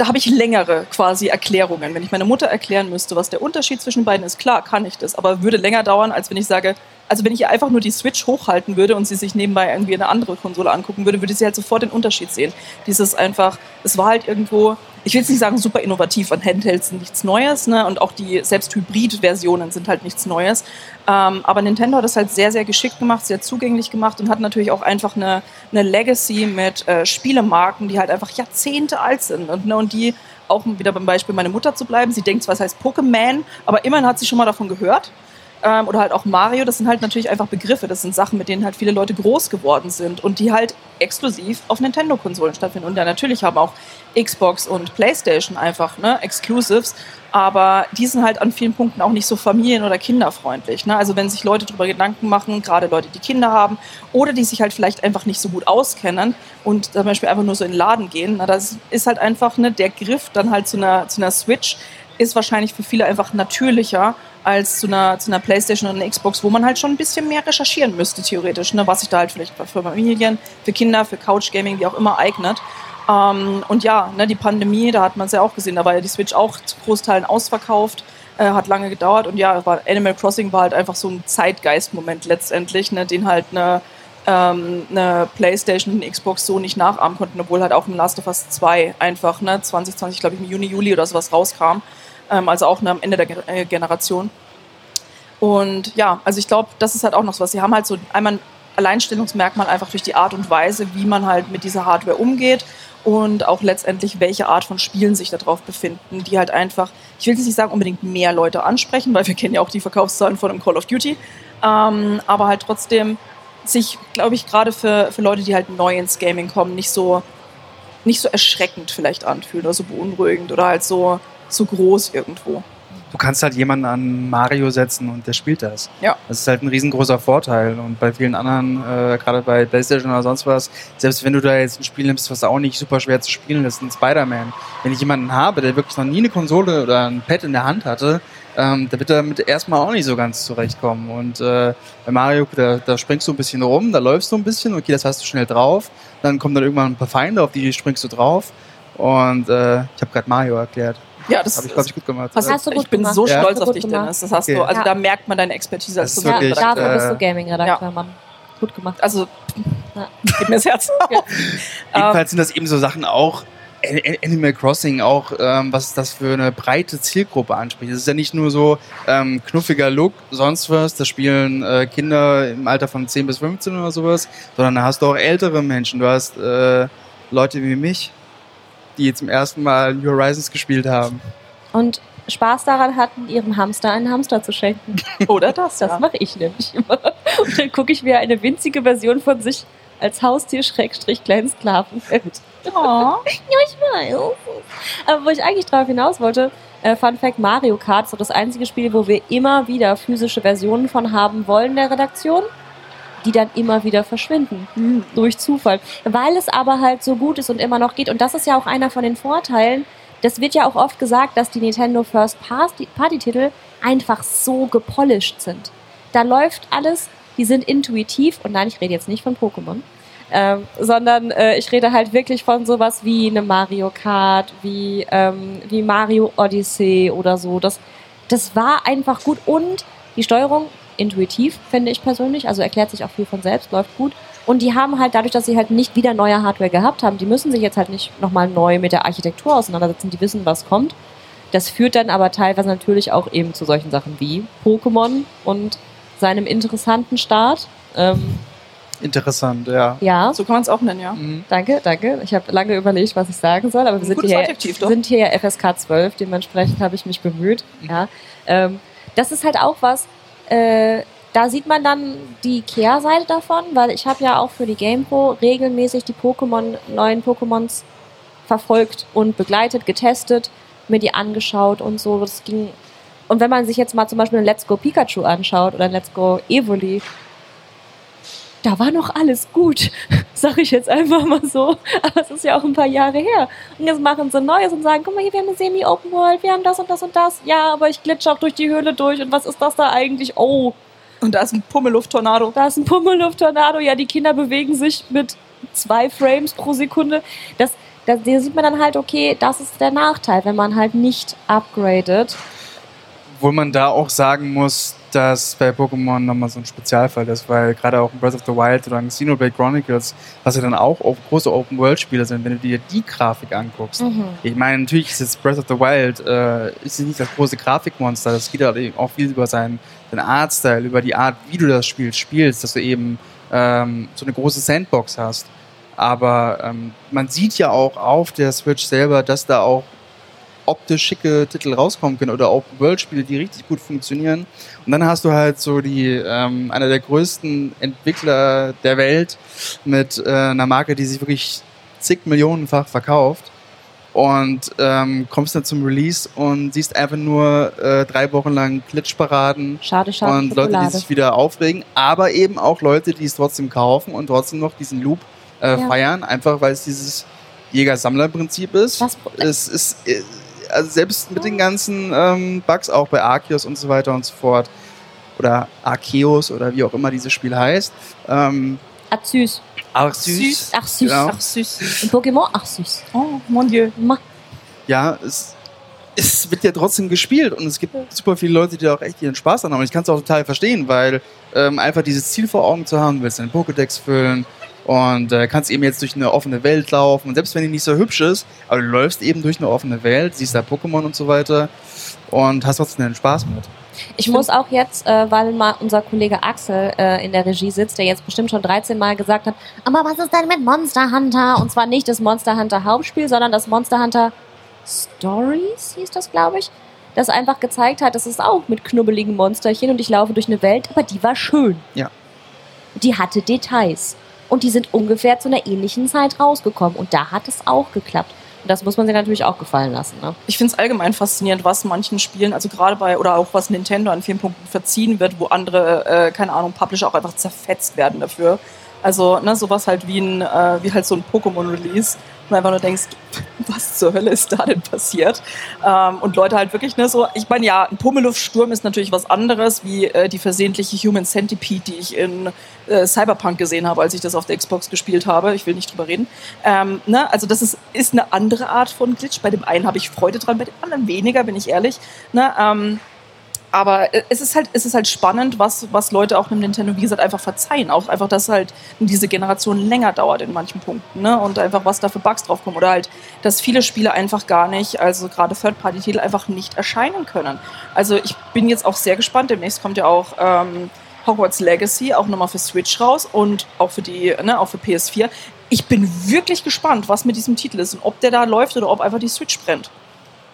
da habe ich längere quasi Erklärungen. Wenn ich meiner Mutter erklären müsste, was der Unterschied zwischen beiden ist, klar, kann ich das, aber würde länger dauern, als wenn ich sage, also wenn ich ihr einfach nur die Switch hochhalten würde und sie sich nebenbei irgendwie eine andere Konsole angucken würde, würde sie halt sofort den Unterschied sehen. Dieses einfach, es war halt irgendwo, ich will jetzt nicht sagen super innovativ, an Handhelds sind nichts Neues, ne? Und auch die selbst Hybrid-Versionen sind halt nichts Neues. Ähm, aber Nintendo hat das halt sehr, sehr geschickt gemacht, sehr zugänglich gemacht und hat natürlich auch einfach eine, eine Legacy mit äh, Spielemarken, die halt einfach Jahrzehnte alt sind und, ne, und die auch wieder beim Beispiel meine Mutter zu bleiben. Sie denkt zwar, es heißt Pokémon, aber immerhin hat sie schon mal davon gehört. Ähm, oder halt auch Mario, das sind halt natürlich einfach Begriffe. Das sind Sachen, mit denen halt viele Leute groß geworden sind und die halt exklusiv auf Nintendo-Konsolen stattfinden. Und ja, natürlich haben auch Xbox und PlayStation einfach ne, Exclusives, aber die sind halt an vielen Punkten auch nicht so familien- oder kinderfreundlich. Ne? Also wenn sich Leute darüber Gedanken machen, gerade Leute, die Kinder haben oder die sich halt vielleicht einfach nicht so gut auskennen und zum Beispiel einfach nur so in den Laden gehen, na, das ist halt einfach ne, der Griff dann halt zu einer, zu einer Switch ist wahrscheinlich für viele einfach natürlicher als zu einer, zu einer Playstation oder einer Xbox, wo man halt schon ein bisschen mehr recherchieren müsste, theoretisch, ne? was sich da halt vielleicht für Familien, für Kinder, für Couch-Gaming, wie auch immer eignet. Ähm, und ja, ne, die Pandemie, da hat man es ja auch gesehen, da war ja die Switch auch zu Großteilen ausverkauft, äh, hat lange gedauert und ja, war, Animal Crossing war halt einfach so ein Zeitgeist-Moment letztendlich, ne, den halt eine, ähm, eine Playstation und eine Xbox so nicht nachahmen konnten, obwohl halt auch ein Last of Us 2 einfach, ne, 2020, glaube ich, im Juni, Juli oder sowas rauskam. Ähm, also auch ne, am Ende der Ge äh, Generation. Und ja, also ich glaube, das ist halt auch noch so was. Sie haben halt so einmal ein Alleinstellungsmerkmal einfach durch die Art und Weise, wie man halt mit dieser Hardware umgeht und auch letztendlich, welche Art von Spielen sich darauf befinden, die halt einfach, ich will jetzt nicht sagen, unbedingt mehr Leute ansprechen, weil wir kennen ja auch die Verkaufszahlen von einem Call of Duty, ähm, aber halt trotzdem sich, glaube ich, gerade für, für Leute, die halt neu ins Gaming kommen, nicht so, nicht so erschreckend vielleicht anfühlen oder so beunruhigend oder halt so, so groß irgendwo. Du kannst halt jemanden an Mario setzen und der spielt das. Ja. Das ist halt ein riesengroßer Vorteil. Und bei vielen anderen, äh, gerade bei PlayStation oder sonst was, selbst wenn du da jetzt ein Spiel nimmst, was auch nicht super schwer zu spielen ist, ein Spider-Man. Wenn ich jemanden habe, der wirklich noch nie eine Konsole oder ein Pad in der Hand hatte, ähm, da wird er mit erstmal auch nicht so ganz zurechtkommen. Und äh, bei Mario, da, da springst du ein bisschen rum, da läufst du ein bisschen, okay, das hast du schnell drauf. Dann kommen dann irgendwann ein paar Feinde, auf die springst du drauf. Und äh, ich habe gerade Mario erklärt. Ja, das Habe ich, glaube ich, gut gemacht. Was hast du gut ich bin gemacht. so Ja. stolz Hast du auf dich, gemacht. Dennis. Das hast Okay. du, also Ja. da merkt man deine Expertise als ist Ja, dafür äh, bist du Gaming-Redakteur, Mann. Gut gemacht. Also, Ja. gib mir das Herz. (laughs) Ähm, Jedenfalls sind das eben so Sachen auch, Animal Crossing auch, ähm, was das für eine breite Zielgruppe anspricht. Es ist ja nicht nur so ähm, knuffiger Look, sonst was, da spielen äh, Kinder im Alter von 10 bis 15 oder sowas, sondern da hast du auch ältere Menschen. Du hast äh, Leute wie mich, die zum ersten Mal New Horizons gespielt haben. Und Spaß daran hatten, ihrem Hamster einen Hamster zu schenken. (laughs) Oder das, Das ja. mache ich nämlich immer. Und dann gucke ich mir eine winzige Version von sich als Haustier Schrägstrich kleinen Sklaven hält. Oh. (laughs) Ja, ich weiß. Aber wo ich eigentlich drauf hinaus wollte, äh, Fun Fact, Mario Kart ist so das einzige Spiel, wo wir immer wieder physische Versionen von haben wollen der Redaktion, die dann immer wieder verschwinden. Hm. Durch Zufall. Weil es aber halt so gut ist und immer noch geht. Und das ist ja auch einer von den Vorteilen. Das wird ja auch oft gesagt, dass die Nintendo First Party- Party-Titel einfach so gepolished sind. Da läuft alles, die sind intuitiv. Und nein, ich rede jetzt nicht von Pokémon. Ähm, sondern äh, ich rede halt wirklich von sowas wie eine Mario Kart, wie, ähm, wie Mario Odyssey oder so. Das, das war einfach gut und die Steuerung intuitiv, finde ich persönlich. Also erklärt sich auch viel von selbst, läuft gut. Und die haben halt dadurch, dass sie halt nicht wieder neue Hardware gehabt haben, die müssen sich jetzt halt nicht nochmal neu mit der Architektur auseinandersetzen, die wissen, was kommt. Das führt dann aber teilweise natürlich auch eben zu solchen Sachen wie Pokémon und seinem interessanten Start. Ähm, Interessant, ja. ja, So kann man es auch nennen, ja. Mhm. danke, danke. Ich habe lange überlegt, was ich sagen soll, aber wir sind hier, Adjektiv, sind hier ja FSK 12, dementsprechend habe ich mich bemüht. Ja. Ähm, das ist halt auch was, äh, da sieht man dann die Kehrseite davon, weil ich habe ja auch für die GamePro regelmäßig die Pokémon, neuen Pokémons verfolgt und begleitet, getestet, mir die angeschaut und so. Das ging. Und wenn man sich jetzt mal zum Beispiel ein Let's Go Pikachu anschaut oder ein Let's Go Evoli, da war noch alles gut, (laughs) sag ich jetzt einfach mal so. Aber es ist ja auch ein paar Jahre her. Und jetzt machen sie Neues und sagen, guck mal hier, wir haben eine Semi-Open World, wir haben das und das und das. Ja, aber ich glitsche auch durch die Höhle durch. Und was ist das da eigentlich? Oh, Und da ist ein Pummeluft-Tornado. da ist ein Pummelluft-Tornado. Ja, die Kinder bewegen sich mit zwei Frames pro Sekunde. Das, das, da sieht man dann halt, okay, das ist der Nachteil, wenn man halt nicht upgradet. Obwohl man da auch sagen muss, dass bei Pokémon nochmal so ein Spezialfall ist, weil gerade auch in Breath of the Wild oder in Xenoblade Chronicles, was ja dann auch große Open-World-Spiele sind, wenn du dir die Grafik anguckst. Mhm. Ich meine, natürlich ist jetzt Breath of the Wild äh, ist nicht das große Grafikmonster, das geht halt eben auch viel über seinen, seinen Artstyle, über die Art, wie du das Spiel spielst, dass du eben ähm, so eine große Sandbox hast. Aber ähm, man sieht ja auch auf der Switch selber, dass da auch optisch schicke Titel rauskommen können oder Open-World-Spiele, die richtig gut funktionieren. Und dann hast du halt so die, ähm, einer der größten Entwickler der Welt mit äh, einer Marke, die sich wirklich zig Millionenfach verkauft. Und ähm, kommst dann zum Release und siehst einfach nur äh, drei Wochen lang Glitchparaden Schade, schade. und Leute, die Schokolade. sich wieder aufregen, aber eben auch Leute, die es trotzdem kaufen und trotzdem noch diesen Loop äh, Ja. feiern, einfach weil es dieses Jäger-Sammler-Prinzip ist. Was, Es ist, äh, also selbst mit den ganzen ähm, Bugs auch bei Arceus und so weiter und so fort, oder Arceus oder wie auch immer dieses Spiel heißt, ähm. Arceus. Ja. Ach, süß. Und Pokémon? Süß. Oh, mon Dieu. Ma. ja, es, es wird ja trotzdem gespielt und es gibt super viele Leute, die da auch echt ihren Spaß dran haben. Und ich kann es auch total verstehen, weil ähm, einfach dieses Ziel vor Augen zu haben, du willst deinen Pokédex füllen und äh, kannst eben jetzt durch eine offene Welt laufen. Und selbst wenn die nicht so hübsch ist, aber du läufst eben durch eine offene Welt, siehst da Pokémon und so weiter und hast trotzdem deinen Spaß mit. Ich muss auch jetzt, äh, weil mal unser Kollege Axel äh, in der Regie sitzt, der jetzt bestimmt schon 13 Mal gesagt hat, aber was ist denn mit Monster Hunter? Und zwar nicht das Monster Hunter Hauptspiel, sondern das Monster Hunter Stories, hieß das, glaube ich. Das einfach gezeigt hat, das ist auch mit knubbeligen Monsterchen und ich laufe durch eine Welt, aber die war schön. Ja. Die hatte Details. Und die sind ungefähr zu einer ähnlichen Zeit rausgekommen. Und da hat es auch geklappt. Und das muss man sich natürlich auch gefallen lassen. Ne? Ich finde es allgemein faszinierend, was manchen Spielen, also gerade bei, oder auch was Nintendo an vielen Punkten verziehen wird, wo andere, äh, keine Ahnung, Publisher auch einfach zerfetzt werden dafür. Also, ne, sowas halt wie ein, äh, wie halt so ein Pokémon-Release, und einfach nur denkst, was zur Hölle ist da denn passiert? Ähm, und Leute halt wirklich ne, so, ich meine ja, ein Pummeluft-Sturm ist natürlich was anderes wie äh, die versehentliche Human Centipede, die ich in äh, Cyberpunk gesehen habe, als ich das auf der Xbox gespielt habe. Ich will nicht drüber reden. Ähm, ne? Also das ist, ist eine andere Art von Glitch. Bei dem einen habe ich Freude dran, bei dem anderen weniger, bin ich ehrlich. Ne? Ähm, aber äh, es ist halt, es ist halt spannend, was, was Leute auch einem Nintendo, wie gesagt, einfach verzeihen. Auch einfach, dass halt diese Generation länger dauert in manchen Punkten, ne? Und einfach, was da für Bugs draufkommen. Oder halt, dass viele Spiele einfach gar nicht, also gerade Third-Party-Titel, einfach nicht erscheinen können. Also ich bin jetzt auch sehr gespannt. Demnächst kommt ja auch ähm, Hogwarts Legacy, auch nochmal für Switch raus und auch für die, ne, auch für PS4. Ich bin wirklich gespannt, was mit diesem Titel ist und ob der da läuft oder ob einfach die Switch brennt.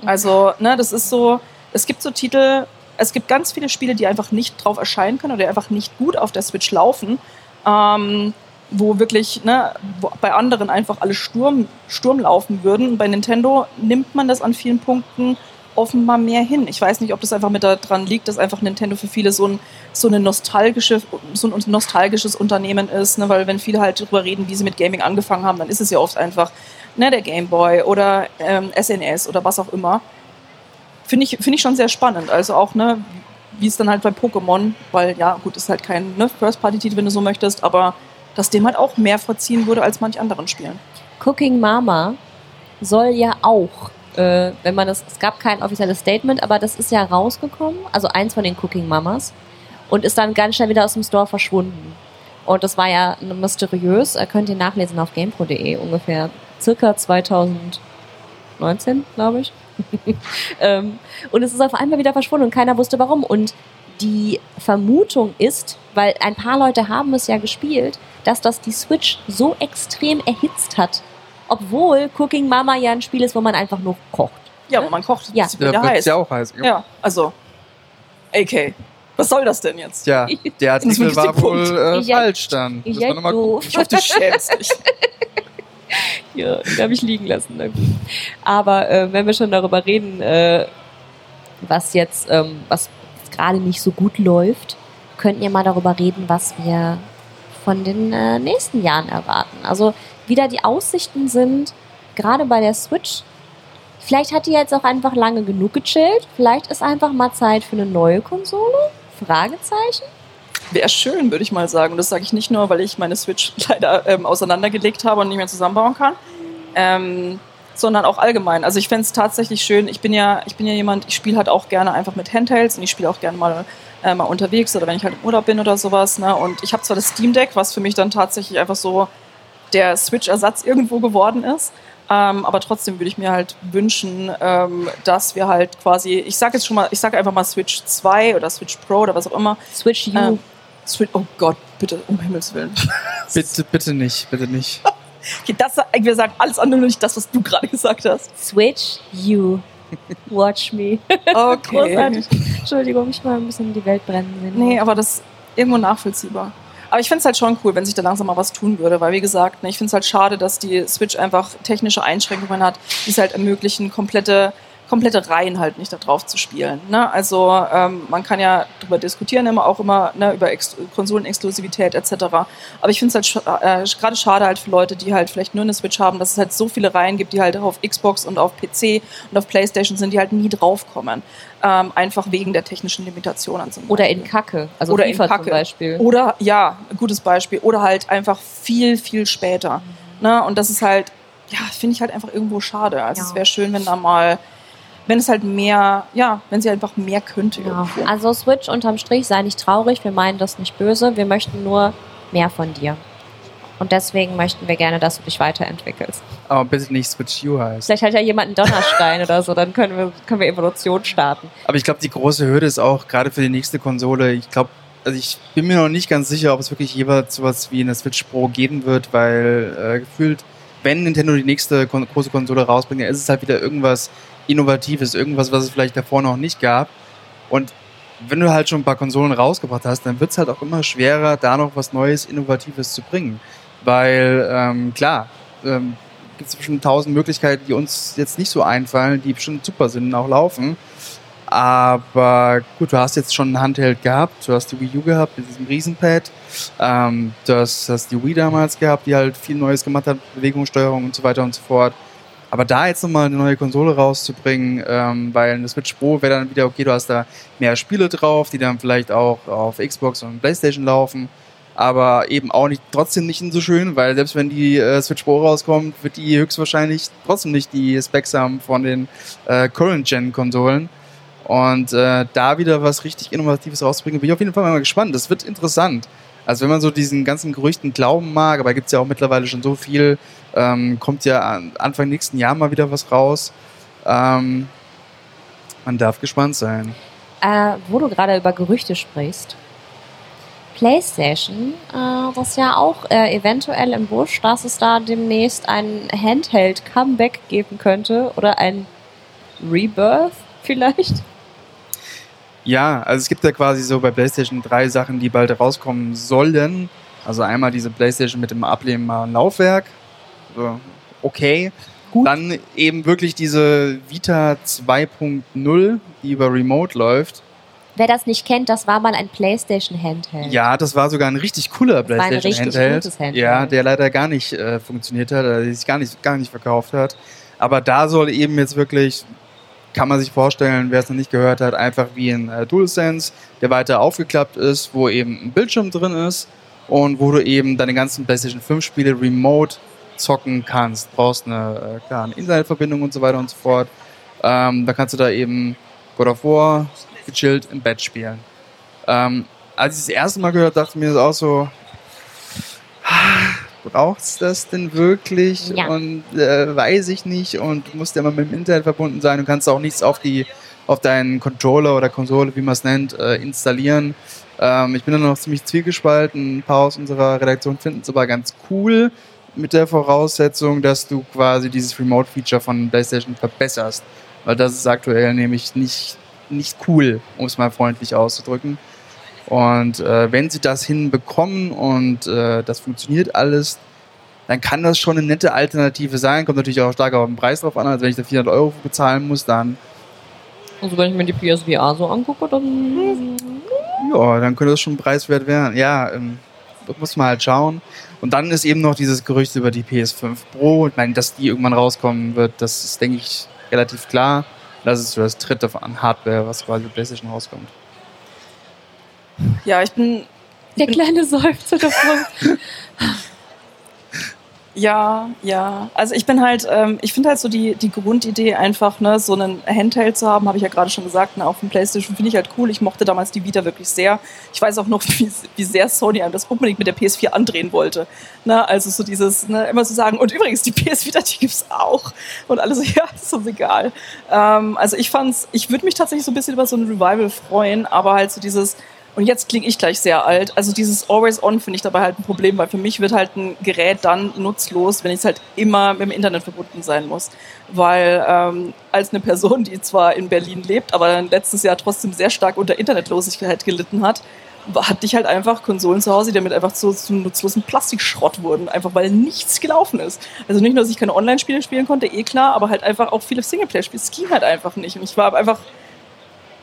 Also, ne, das ist so, es gibt so Titel, es gibt ganz viele Spiele, die einfach nicht drauf erscheinen können oder einfach nicht gut auf der Switch laufen, ähm, wo wirklich ne, wo bei anderen einfach alle Sturm, Sturm laufen würden. Bei Nintendo nimmt man das an vielen Punkten offenbar mehr hin. Ich weiß nicht, ob das einfach mit daran liegt, dass einfach Nintendo für viele so ein, so eine nostalgische, so ein nostalgisches Unternehmen ist, ne? weil wenn viele halt darüber reden, wie sie mit Gaming angefangen haben, dann ist es ja oft einfach ne, der Game Boy oder ähm, SNS oder was auch immer finde ich, find ich schon sehr spannend. Also auch, ne, wie es dann halt bei Pokémon, weil ja, gut, ist halt kein ne, First-Party-Titel, wenn du so möchtest, aber dass dem halt auch mehr verziehen wurde als manch anderen Spielen. Cooking Mama soll ja auch, äh, wenn man das, es gab kein offizielles Statement, aber das ist ja rausgekommen, also eins von den Cooking Mamas, und ist dann ganz schnell wieder aus dem Store verschwunden. Und das war ja mysteriös, könnt ihr nachlesen auf gamepro.de, ungefähr circa 2019, glaube ich. (laughs) ähm, und es ist auf einmal wieder verschwunden und keiner wusste warum. Und die Vermutung ist, weil ein paar Leute haben es ja gespielt, dass das die Switch so extrem erhitzt hat. Obwohl Cooking Mama ja ein Spiel ist, wo man einfach nur kocht. Ja, wo man kocht. Ja. ist wieder Da heiß. ja auch heiß. Ja, also. AK. Was soll das denn jetzt? Ja, der (laughs) Artikel war wohl äh, Ja, falsch dann. Ja, man nochmal doof. gucken. Ich hoffe, du schämst (laughs) dich. Ja, den habe ich liegen lassen. Aber äh, wenn wir schon darüber reden, äh, was jetzt, ähm, was gerade nicht so gut läuft, könnten wir mal darüber reden, was wir von den äh, nächsten Jahren erwarten. Also wie da die Aussichten sind, gerade bei der Switch. Vielleicht hat die jetzt auch einfach lange genug gechillt. Vielleicht ist einfach mal Zeit für eine neue Konsole. Fragezeichen. Wäre schön, würde ich mal sagen. Und das sage ich nicht nur, weil ich meine Switch (laughs) leider ähm, auseinandergelegt habe und nicht mehr zusammenbauen kann, ähm, sondern auch allgemein. Also ich fände es tatsächlich schön. Ich bin ja, ich bin ja jemand, ich spiele halt auch gerne einfach mit Handhelds und ich spiele auch gerne mal, äh, mal unterwegs oder wenn ich halt im Urlaub bin oder sowas. Ne? Und ich habe zwar das Steam Deck, was für mich dann tatsächlich einfach so der Switch-Ersatz irgendwo geworden ist. Ähm, aber trotzdem würde ich mir halt wünschen, ähm, dass wir halt quasi, ich sage jetzt schon mal, ich sage einfach mal Switch 2 oder Switch Pro oder was auch immer, Switch U. ähm, Switch, oh Gott, bitte, um Himmels Willen. (laughs) Bitte, bitte nicht, bitte nicht. Okay, das, wir sagen alles andere, nur nicht das, was du gerade gesagt hast. Switch U. Watch me. (laughs) Okay. Großartig. Entschuldigung, ich war ein bisschen in die Welt brennen. sehen. Nee, aber das ist irgendwo nachvollziehbar. Aber ich finde es halt schon cool, wenn sich da langsam mal was tun würde, weil wie gesagt, ne, ich finde es halt schade, dass die Switch einfach technische Einschränkungen hat, die es halt ermöglichen, komplette, komplette Reihen halt nicht da drauf zu spielen. Ne? Also ähm, man kann ja darüber diskutieren, immer auch immer ne, über Ex Konsolenexklusivität etc. Aber ich finde es halt sch äh, gerade schade halt für Leute, die halt vielleicht nur eine Switch haben, dass es halt so viele Reihen gibt, die halt auf Xbox und auf PC und auf Playstation sind, die halt nie draufkommen. Ähm, einfach wegen der technischen Limitationen. zum Oder Beispiel. in Kacke. Also Oder FIFA in Kacke. zum Beispiel. Oder, ja, ein gutes Beispiel. Oder halt einfach viel, viel später. Ne? Und das ist halt, ja, finde ich halt einfach irgendwo schade. Also Ja. es wäre schön, wenn da mal, wenn es halt mehr, ja, wenn sie einfach mehr könnte Ja. irgendwo. Also Switch unterm Strich, sei nicht traurig, wir meinen das nicht böse, wir möchten nur mehr von dir. Und deswegen möchten wir gerne, dass du dich weiterentwickelst. Aber bitte nicht Switch U heißt. Vielleicht hat ja jemand einen Donnerstein oder so, dann können wir, können wir Evolution starten. Aber ich glaube, die große Hürde ist auch gerade für die nächste Konsole. Ich glaube, also ich bin mir noch nicht ganz sicher, ob es wirklich jeweils sowas wie eine Switch Pro geben wird, weil äh, gefühlt, wenn Nintendo die nächste kon große Konsole rausbringt, dann ist es halt wieder irgendwas Innovatives, irgendwas, was es vielleicht davor noch nicht gab. Und wenn du halt schon ein paar Konsolen rausgebracht hast, dann wird es halt auch immer schwerer, da noch was Neues, Innovatives zu bringen. Weil, ähm, klar, ähm, gibt es bestimmt tausend Möglichkeiten, die uns jetzt nicht so einfallen, die bestimmt super sind und auch laufen. Aber gut, du hast jetzt schon ein Handheld gehabt, du hast die Wii U gehabt mit diesem Riesenpad, ähm, du hast, hast die Wii damals gehabt, die halt viel Neues gemacht hat, Bewegungssteuerung und so weiter und so fort. Aber da jetzt nochmal eine neue Konsole rauszubringen, ähm, weil eine Switch Pro wäre dann wieder okay, du hast da mehr Spiele drauf, die dann vielleicht auch auf Xbox und Playstation laufen, aber eben auch nicht trotzdem nicht so schön, weil selbst wenn die äh, Switch Pro rauskommt, wird die höchstwahrscheinlich trotzdem nicht die Specs haben von den äh, Current-Gen-Konsolen. Und äh, da wieder was richtig Innovatives rauszubringen, bin ich auf jeden Fall mal gespannt. Das wird interessant. Also wenn man so diesen ganzen Gerüchten glauben mag, aber gibt es ja auch mittlerweile schon so viel, ähm, kommt ja Anfang nächsten Jahr mal wieder was raus. Ähm, man darf gespannt sein. Äh, wo du gerade über Gerüchte sprichst. PlayStation, äh, das ja auch äh, eventuell im Busch, dass es da demnächst ein Handheld-Comeback geben könnte oder ein Rebirth vielleicht. Ja, also es gibt ja quasi so bei PlayStation drei Sachen, die bald rauskommen sollen. Also einmal diese PlayStation mit dem ablehnbaren Laufwerk. So, okay. Gut. Dann eben wirklich diese Vita 2.0, die über Remote läuft. Wer das nicht kennt, das war mal ein PlayStation Handheld. Ja, das war sogar ein richtig cooler das PlayStation ein richtig Handheld. Handheld. Ja, der leider gar nicht äh, funktioniert hat, der sich gar nicht, gar nicht verkauft hat. Aber da soll eben jetzt wirklich kann man sich vorstellen, wer es noch nicht gehört hat, einfach wie ein äh, DualSense, der weiter aufgeklappt ist, wo eben ein Bildschirm drin ist und wo du eben deine ganzen PlayStation 5 Spiele remote zocken kannst. Brauchst eine, äh, klar, eine Internetverbindung und so weiter und so fort. Ähm, da kannst du da eben God of War gechillt im Bett spielen. Ähm, als ich das erste Mal gehört, dachte ich mir das auch so, (sighs) braucht's das denn wirklich? Ja. Und äh, weiß ich nicht. Und du musst ja immer mit dem Internet verbunden sein. Du kannst auch nichts auf die auf deinen Controller oder Konsole, wie man es nennt, äh, installieren. Ähm, ich bin da noch ziemlich zwiegespalten. Ein paar aus unserer Redaktion finden es aber ganz cool mit der Voraussetzung, dass du quasi dieses Remote-Feature von PlayStation verbesserst. Weil das ist aktuell nämlich nicht, nicht cool, um es mal freundlich auszudrücken. Und äh, wenn sie das hinbekommen und äh, das funktioniert alles, dann kann das schon eine nette Alternative sein. Kommt natürlich auch stark auf den Preis drauf an. Also wenn ich da 400 Euro bezahlen muss, dann... Also wenn ich mir die PSVR so angucke, dann... Ja, dann könnte das schon preiswert werden. Ja, ähm, muss man halt schauen. Und dann ist eben noch dieses Gerücht über die PS5 Pro. Ich meine, dass die irgendwann rauskommen wird, das ist, denke ich, relativ klar. Das ist so das dritte an Hardware, was quasi PlayStation rauskommt. Ja, ich bin. Der kleine Seufzer davon. (laughs) Ja, ja. Also ich bin halt, ähm, ich finde halt so die, die Grundidee einfach, ne, so einen Handheld zu haben, habe ich ja gerade schon gesagt, ne, auf dem Playstation finde ich halt cool. Ich mochte damals die Vita wirklich sehr. Ich weiß auch noch, (laughs) wie, wie sehr Sony einem das unbedingt mit der PS4 andrehen wollte. Ne, also so dieses, ne, immer zu so sagen, und übrigens, die PS Vita, die gibt's auch. Und alle so, (laughs) ja, ist uns egal. Ähm, also ich fand's, ich würde mich tatsächlich so ein bisschen über so ein Revival freuen, aber halt so dieses, und jetzt klinge ich gleich sehr alt. Also dieses Always On finde ich dabei halt ein Problem, weil für mich wird halt ein Gerät dann nutzlos, wenn ich es halt immer mit dem Internet verbunden sein muss. Weil ähm, als eine Person, die zwar in Berlin lebt, aber letztes Jahr trotzdem sehr stark unter Internetlosigkeit gelitten hat, hatte ich halt einfach Konsolen zu Hause, die damit einfach so zum nutzlosen Plastikschrott wurden, einfach weil nichts gelaufen ist. Also nicht nur, dass ich keine Online-Spiele spielen konnte, eh klar, aber halt einfach auch viele Singleplayer-Spiele. Es ging halt einfach nicht. Und ich war einfach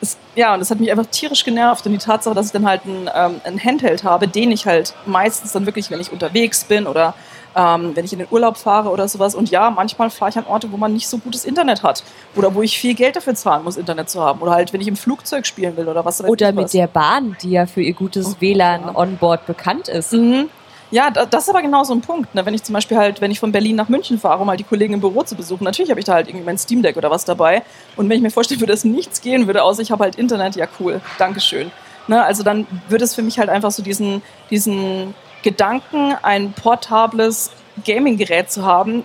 es, ja, und das hat mich einfach tierisch genervt. Und die Tatsache, dass ich dann halt ein, ähm, ein Handheld habe, den ich halt meistens dann wirklich, wenn ich unterwegs bin oder ähm, wenn ich in den Urlaub fahre oder sowas. Und ja, manchmal fahre ich an Orte, wo man nicht so gutes Internet hat. Oder wo ich viel Geld dafür zahlen muss, Internet zu haben. Oder halt, wenn ich im Flugzeug spielen will oder was. Oder mit was. der Bahn, die ja für ihr gutes oh, WLAN ja. on board bekannt ist. Mhm. Ja, das ist aber genau so ein Punkt. Ne? Wenn ich zum Beispiel halt, wenn ich von Berlin nach München fahre, um halt die Kollegen im Büro zu besuchen, natürlich habe ich da halt irgendwie mein Steam Deck oder was dabei. Und wenn ich mir vorstellen (laughs) würde, dass nichts gehen würde, außer ich habe halt Internet, ja cool, Dankeschön. Ne? Also dann würde es für mich halt einfach so diesen, diesen Gedanken, ein portables Gaming-Gerät zu haben,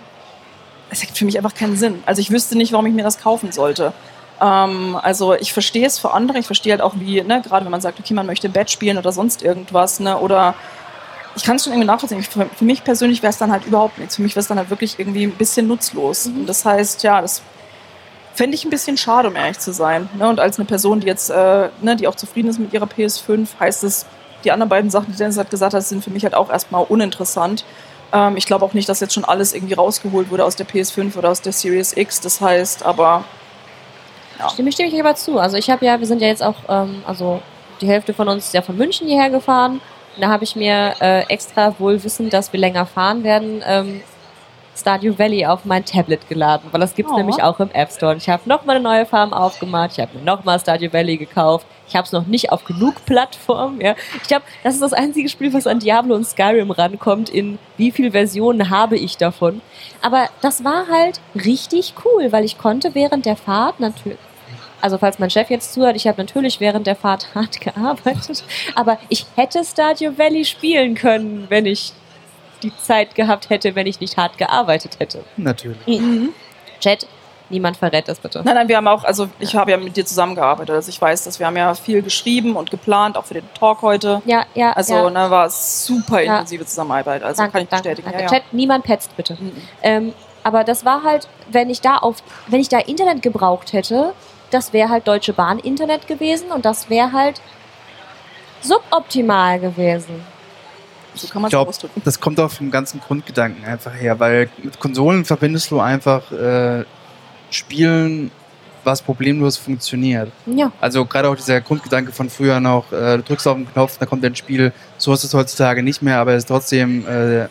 es ergibt für mich einfach keinen Sinn. Also ich wüsste nicht, warum ich mir das kaufen sollte. Ähm, also ich verstehe es für andere, ich verstehe halt auch wie, ne, gerade wenn man sagt, okay, man möchte im Bett spielen oder sonst irgendwas, ne, oder ich kann es schon irgendwie nachvollziehen. Für, für mich persönlich wäre es dann halt überhaupt nichts. Für mich wäre es dann halt wirklich irgendwie ein bisschen nutzlos. Mhm. Und das heißt, ja, das fände ich ein bisschen schade, um ehrlich zu sein. Ne? Und als eine Person, die jetzt, äh, ne, die auch zufrieden ist mit ihrer PS5, heißt es, die anderen beiden Sachen, die Dennis hat gesagt hat, sind für mich halt auch erstmal uninteressant. Ähm, ich glaube auch nicht, dass jetzt schon alles irgendwie rausgeholt wurde aus der PS5 oder aus der Series X. Das heißt, aber Ja. Stimme, stimme ich aber zu. Also ich habe ja, wir sind ja jetzt auch, ähm, also die Hälfte von uns ist ja von München hierher gefahren. Und da habe ich mir äh, extra wohl wissend, dass wir länger fahren werden, ähm, Stardew Valley auf mein Tablet geladen, weil das gibt's Oh. nämlich auch im App Store. Und ich habe nochmal eine neue Farm aufgemacht, ich habe mir nochmal Stardew Valley gekauft. Ich habe es noch nicht auf genug Plattformen. Ja. Ich glaube, das ist das einzige Spiel, was an Diablo und Skyrim rankommt, in wie viele Versionen habe ich davon. Aber das war halt richtig cool, weil ich konnte während der Fahrt natürlich also falls mein Chef jetzt zuhört, ich habe natürlich während der Fahrt (laughs) hart gearbeitet, aber ich hätte Stardew Valley spielen können, wenn ich die Zeit gehabt hätte, wenn ich nicht hart gearbeitet hätte. Natürlich. Chat, niemand verrät das bitte. Nein, nein, wir haben auch, also ich habe ja mit dir zusammengearbeitet. Also ich weiß, dass wir haben ja viel geschrieben und geplant, auch für den Talk heute. Ja, ja, Also ja. ne, war super Ja. intensive Zusammenarbeit. Also Danke, kann ich danke, bestätigen. danke. Ja, ja. Chat, niemand petzt bitte. Mhm. Ähm, aber das war halt, wenn ich da auf, wenn ich da Internet gebraucht hätte, das wäre halt Deutsche Bahn Internet gewesen und das wäre halt suboptimal gewesen. So kann man Ich es glaube, ausdrücken. das kommt auch vom ganzen Grundgedanken einfach her, weil mit Konsolen verbindest du einfach äh, Spielen, was problemlos funktioniert. Ja. Also gerade auch dieser Grundgedanke von früher noch, äh, du drückst auf den Knopf, da kommt ein Spiel, so ist es heutzutage nicht mehr, aber es ist trotzdem, äh,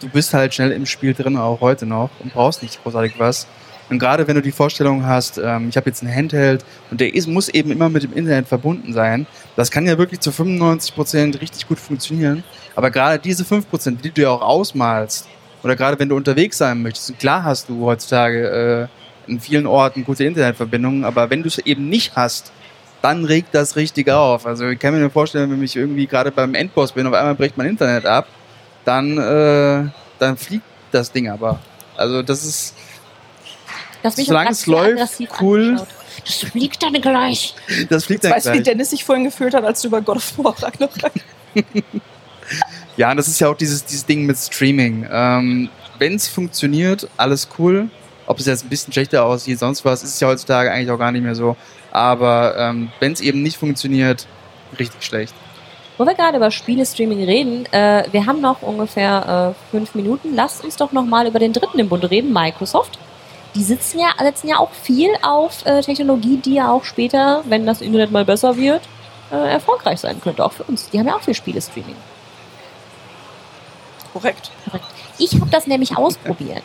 du bist halt schnell im Spiel drin, auch heute noch, und brauchst nicht großartig was. Und gerade wenn du die Vorstellung hast, ähm, ich habe jetzt einen Handheld und der ist, muss eben immer mit dem Internet verbunden sein, das kann ja wirklich zu 95% richtig gut funktionieren. Aber gerade diese 5%, die du ja auch ausmalst, oder gerade wenn du unterwegs sein möchtest, und klar hast du heutzutage äh, in vielen Orten gute Internetverbindungen, aber wenn du es eben nicht hast, dann regt das richtig auf. Also ich kann mir nur vorstellen, wenn ich irgendwie gerade beim Endboss bin, auf einmal bricht mein Internet ab, dann, äh, dann fliegt das Ding aber. Also das ist, Das mich Solange es läuft, cool. angeschaut. Das fliegt dann gleich. das fliegt dann weißt du, wie gleich. Dennis sich vorhin gefühlt hat, als du über God of War Ragnarok (laughs) Ja, und das ist ja auch dieses, dieses Ding mit Streaming. Ähm, wenn es funktioniert, alles cool. Ob es jetzt ein bisschen schlechter aussieht, sonst was, ist es ja heutzutage eigentlich auch gar nicht mehr so. Aber ähm, wenn es eben nicht funktioniert, richtig schlecht. Wo wir gerade über Spiele-Streaming reden, äh, wir haben noch ungefähr äh, fünf Minuten. Lasst uns doch nochmal über den dritten im Bund reden, Microsoft. Die sitzen ja, setzen ja auch viel auf äh, Technologie, die ja auch später, wenn das Internet mal besser wird, äh, erfolgreich sein könnte, auch für uns. Die haben ja auch viel Spiele-Streaming. Korrekt. Korrekt. Ich habe das nämlich ausprobiert.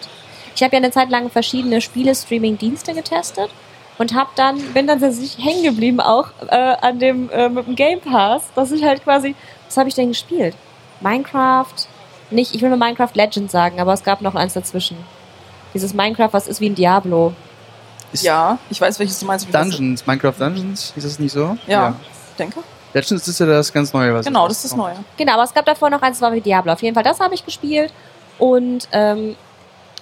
Ich habe ja eine Zeit lang verschiedene Spiele-Streaming-Dienste getestet und habe dann bin dann tatsächlich hängen geblieben auch äh, an dem äh, mit dem Game Pass, dass ich halt quasi was habe ich denn gespielt? Minecraft, nicht, ich will nur Minecraft Legends sagen, aber es gab noch eins dazwischen. Dieses Minecraft, was ist wie ein Diablo. Ist Ja, ich weiß, welches du meinst. Dungeons, Minecraft Dungeons, ist das nicht so? Ja, denke. Legends ist ja das ganz Neue, was Genau, das ist das. Neue. Genau, aber es gab davor noch eins, das war wie Diablo. Auf jeden Fall, das habe ich gespielt. Und, ähm,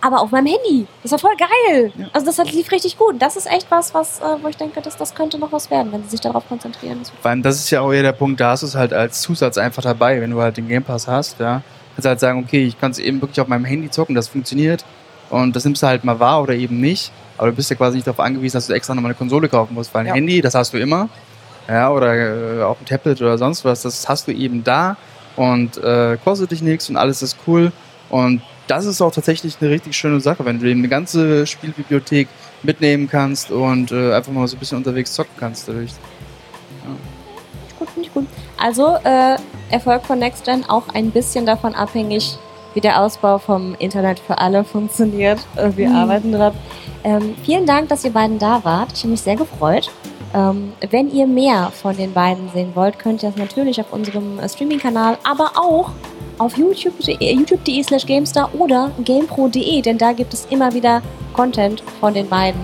aber auf meinem Handy. Das war voll geil. Ja. Also das hat, lief richtig gut. Das ist echt was, was, äh, wo ich denke, das, das könnte noch was werden, wenn sie sich darauf konzentrieren. Vor allem, das ist ja auch eher der Punkt, da hast du es halt als Zusatz einfach dabei, wenn du halt den Game Pass hast, ja. Kannst halt sagen, okay, ich kann es eben wirklich auf meinem Handy zocken, das funktioniert. Und das nimmst du halt mal wahr oder eben nicht. Aber du bist ja quasi nicht darauf angewiesen, dass du extra nochmal eine Konsole kaufen musst, weil ein Ja. Handy, das hast du immer. Ja, oder äh, auch ein Tablet oder sonst was, das hast du eben da und äh, kostet dich nichts und alles ist cool. Und das ist auch tatsächlich eine richtig schöne Sache, wenn du eben eine ganze Spielbibliothek mitnehmen kannst und äh, einfach mal so ein bisschen unterwegs zocken kannst dadurch. gut, finde ich gut. Also, äh, Erfolg von Next Gen auch ein bisschen davon abhängig, wie der Ausbau vom Internet für alle funktioniert. Äh, wir arbeiten dran. Ähm, vielen Dank, dass ihr beiden da wart. Ich habe mich sehr gefreut. Ähm, wenn ihr mehr von den beiden sehen wollt, könnt ihr das natürlich auf unserem äh, Streaming-Kanal, aber auch auf youtube.de youtube slash gamestar oder gamepro.de, denn da gibt es immer wieder Content von den beiden.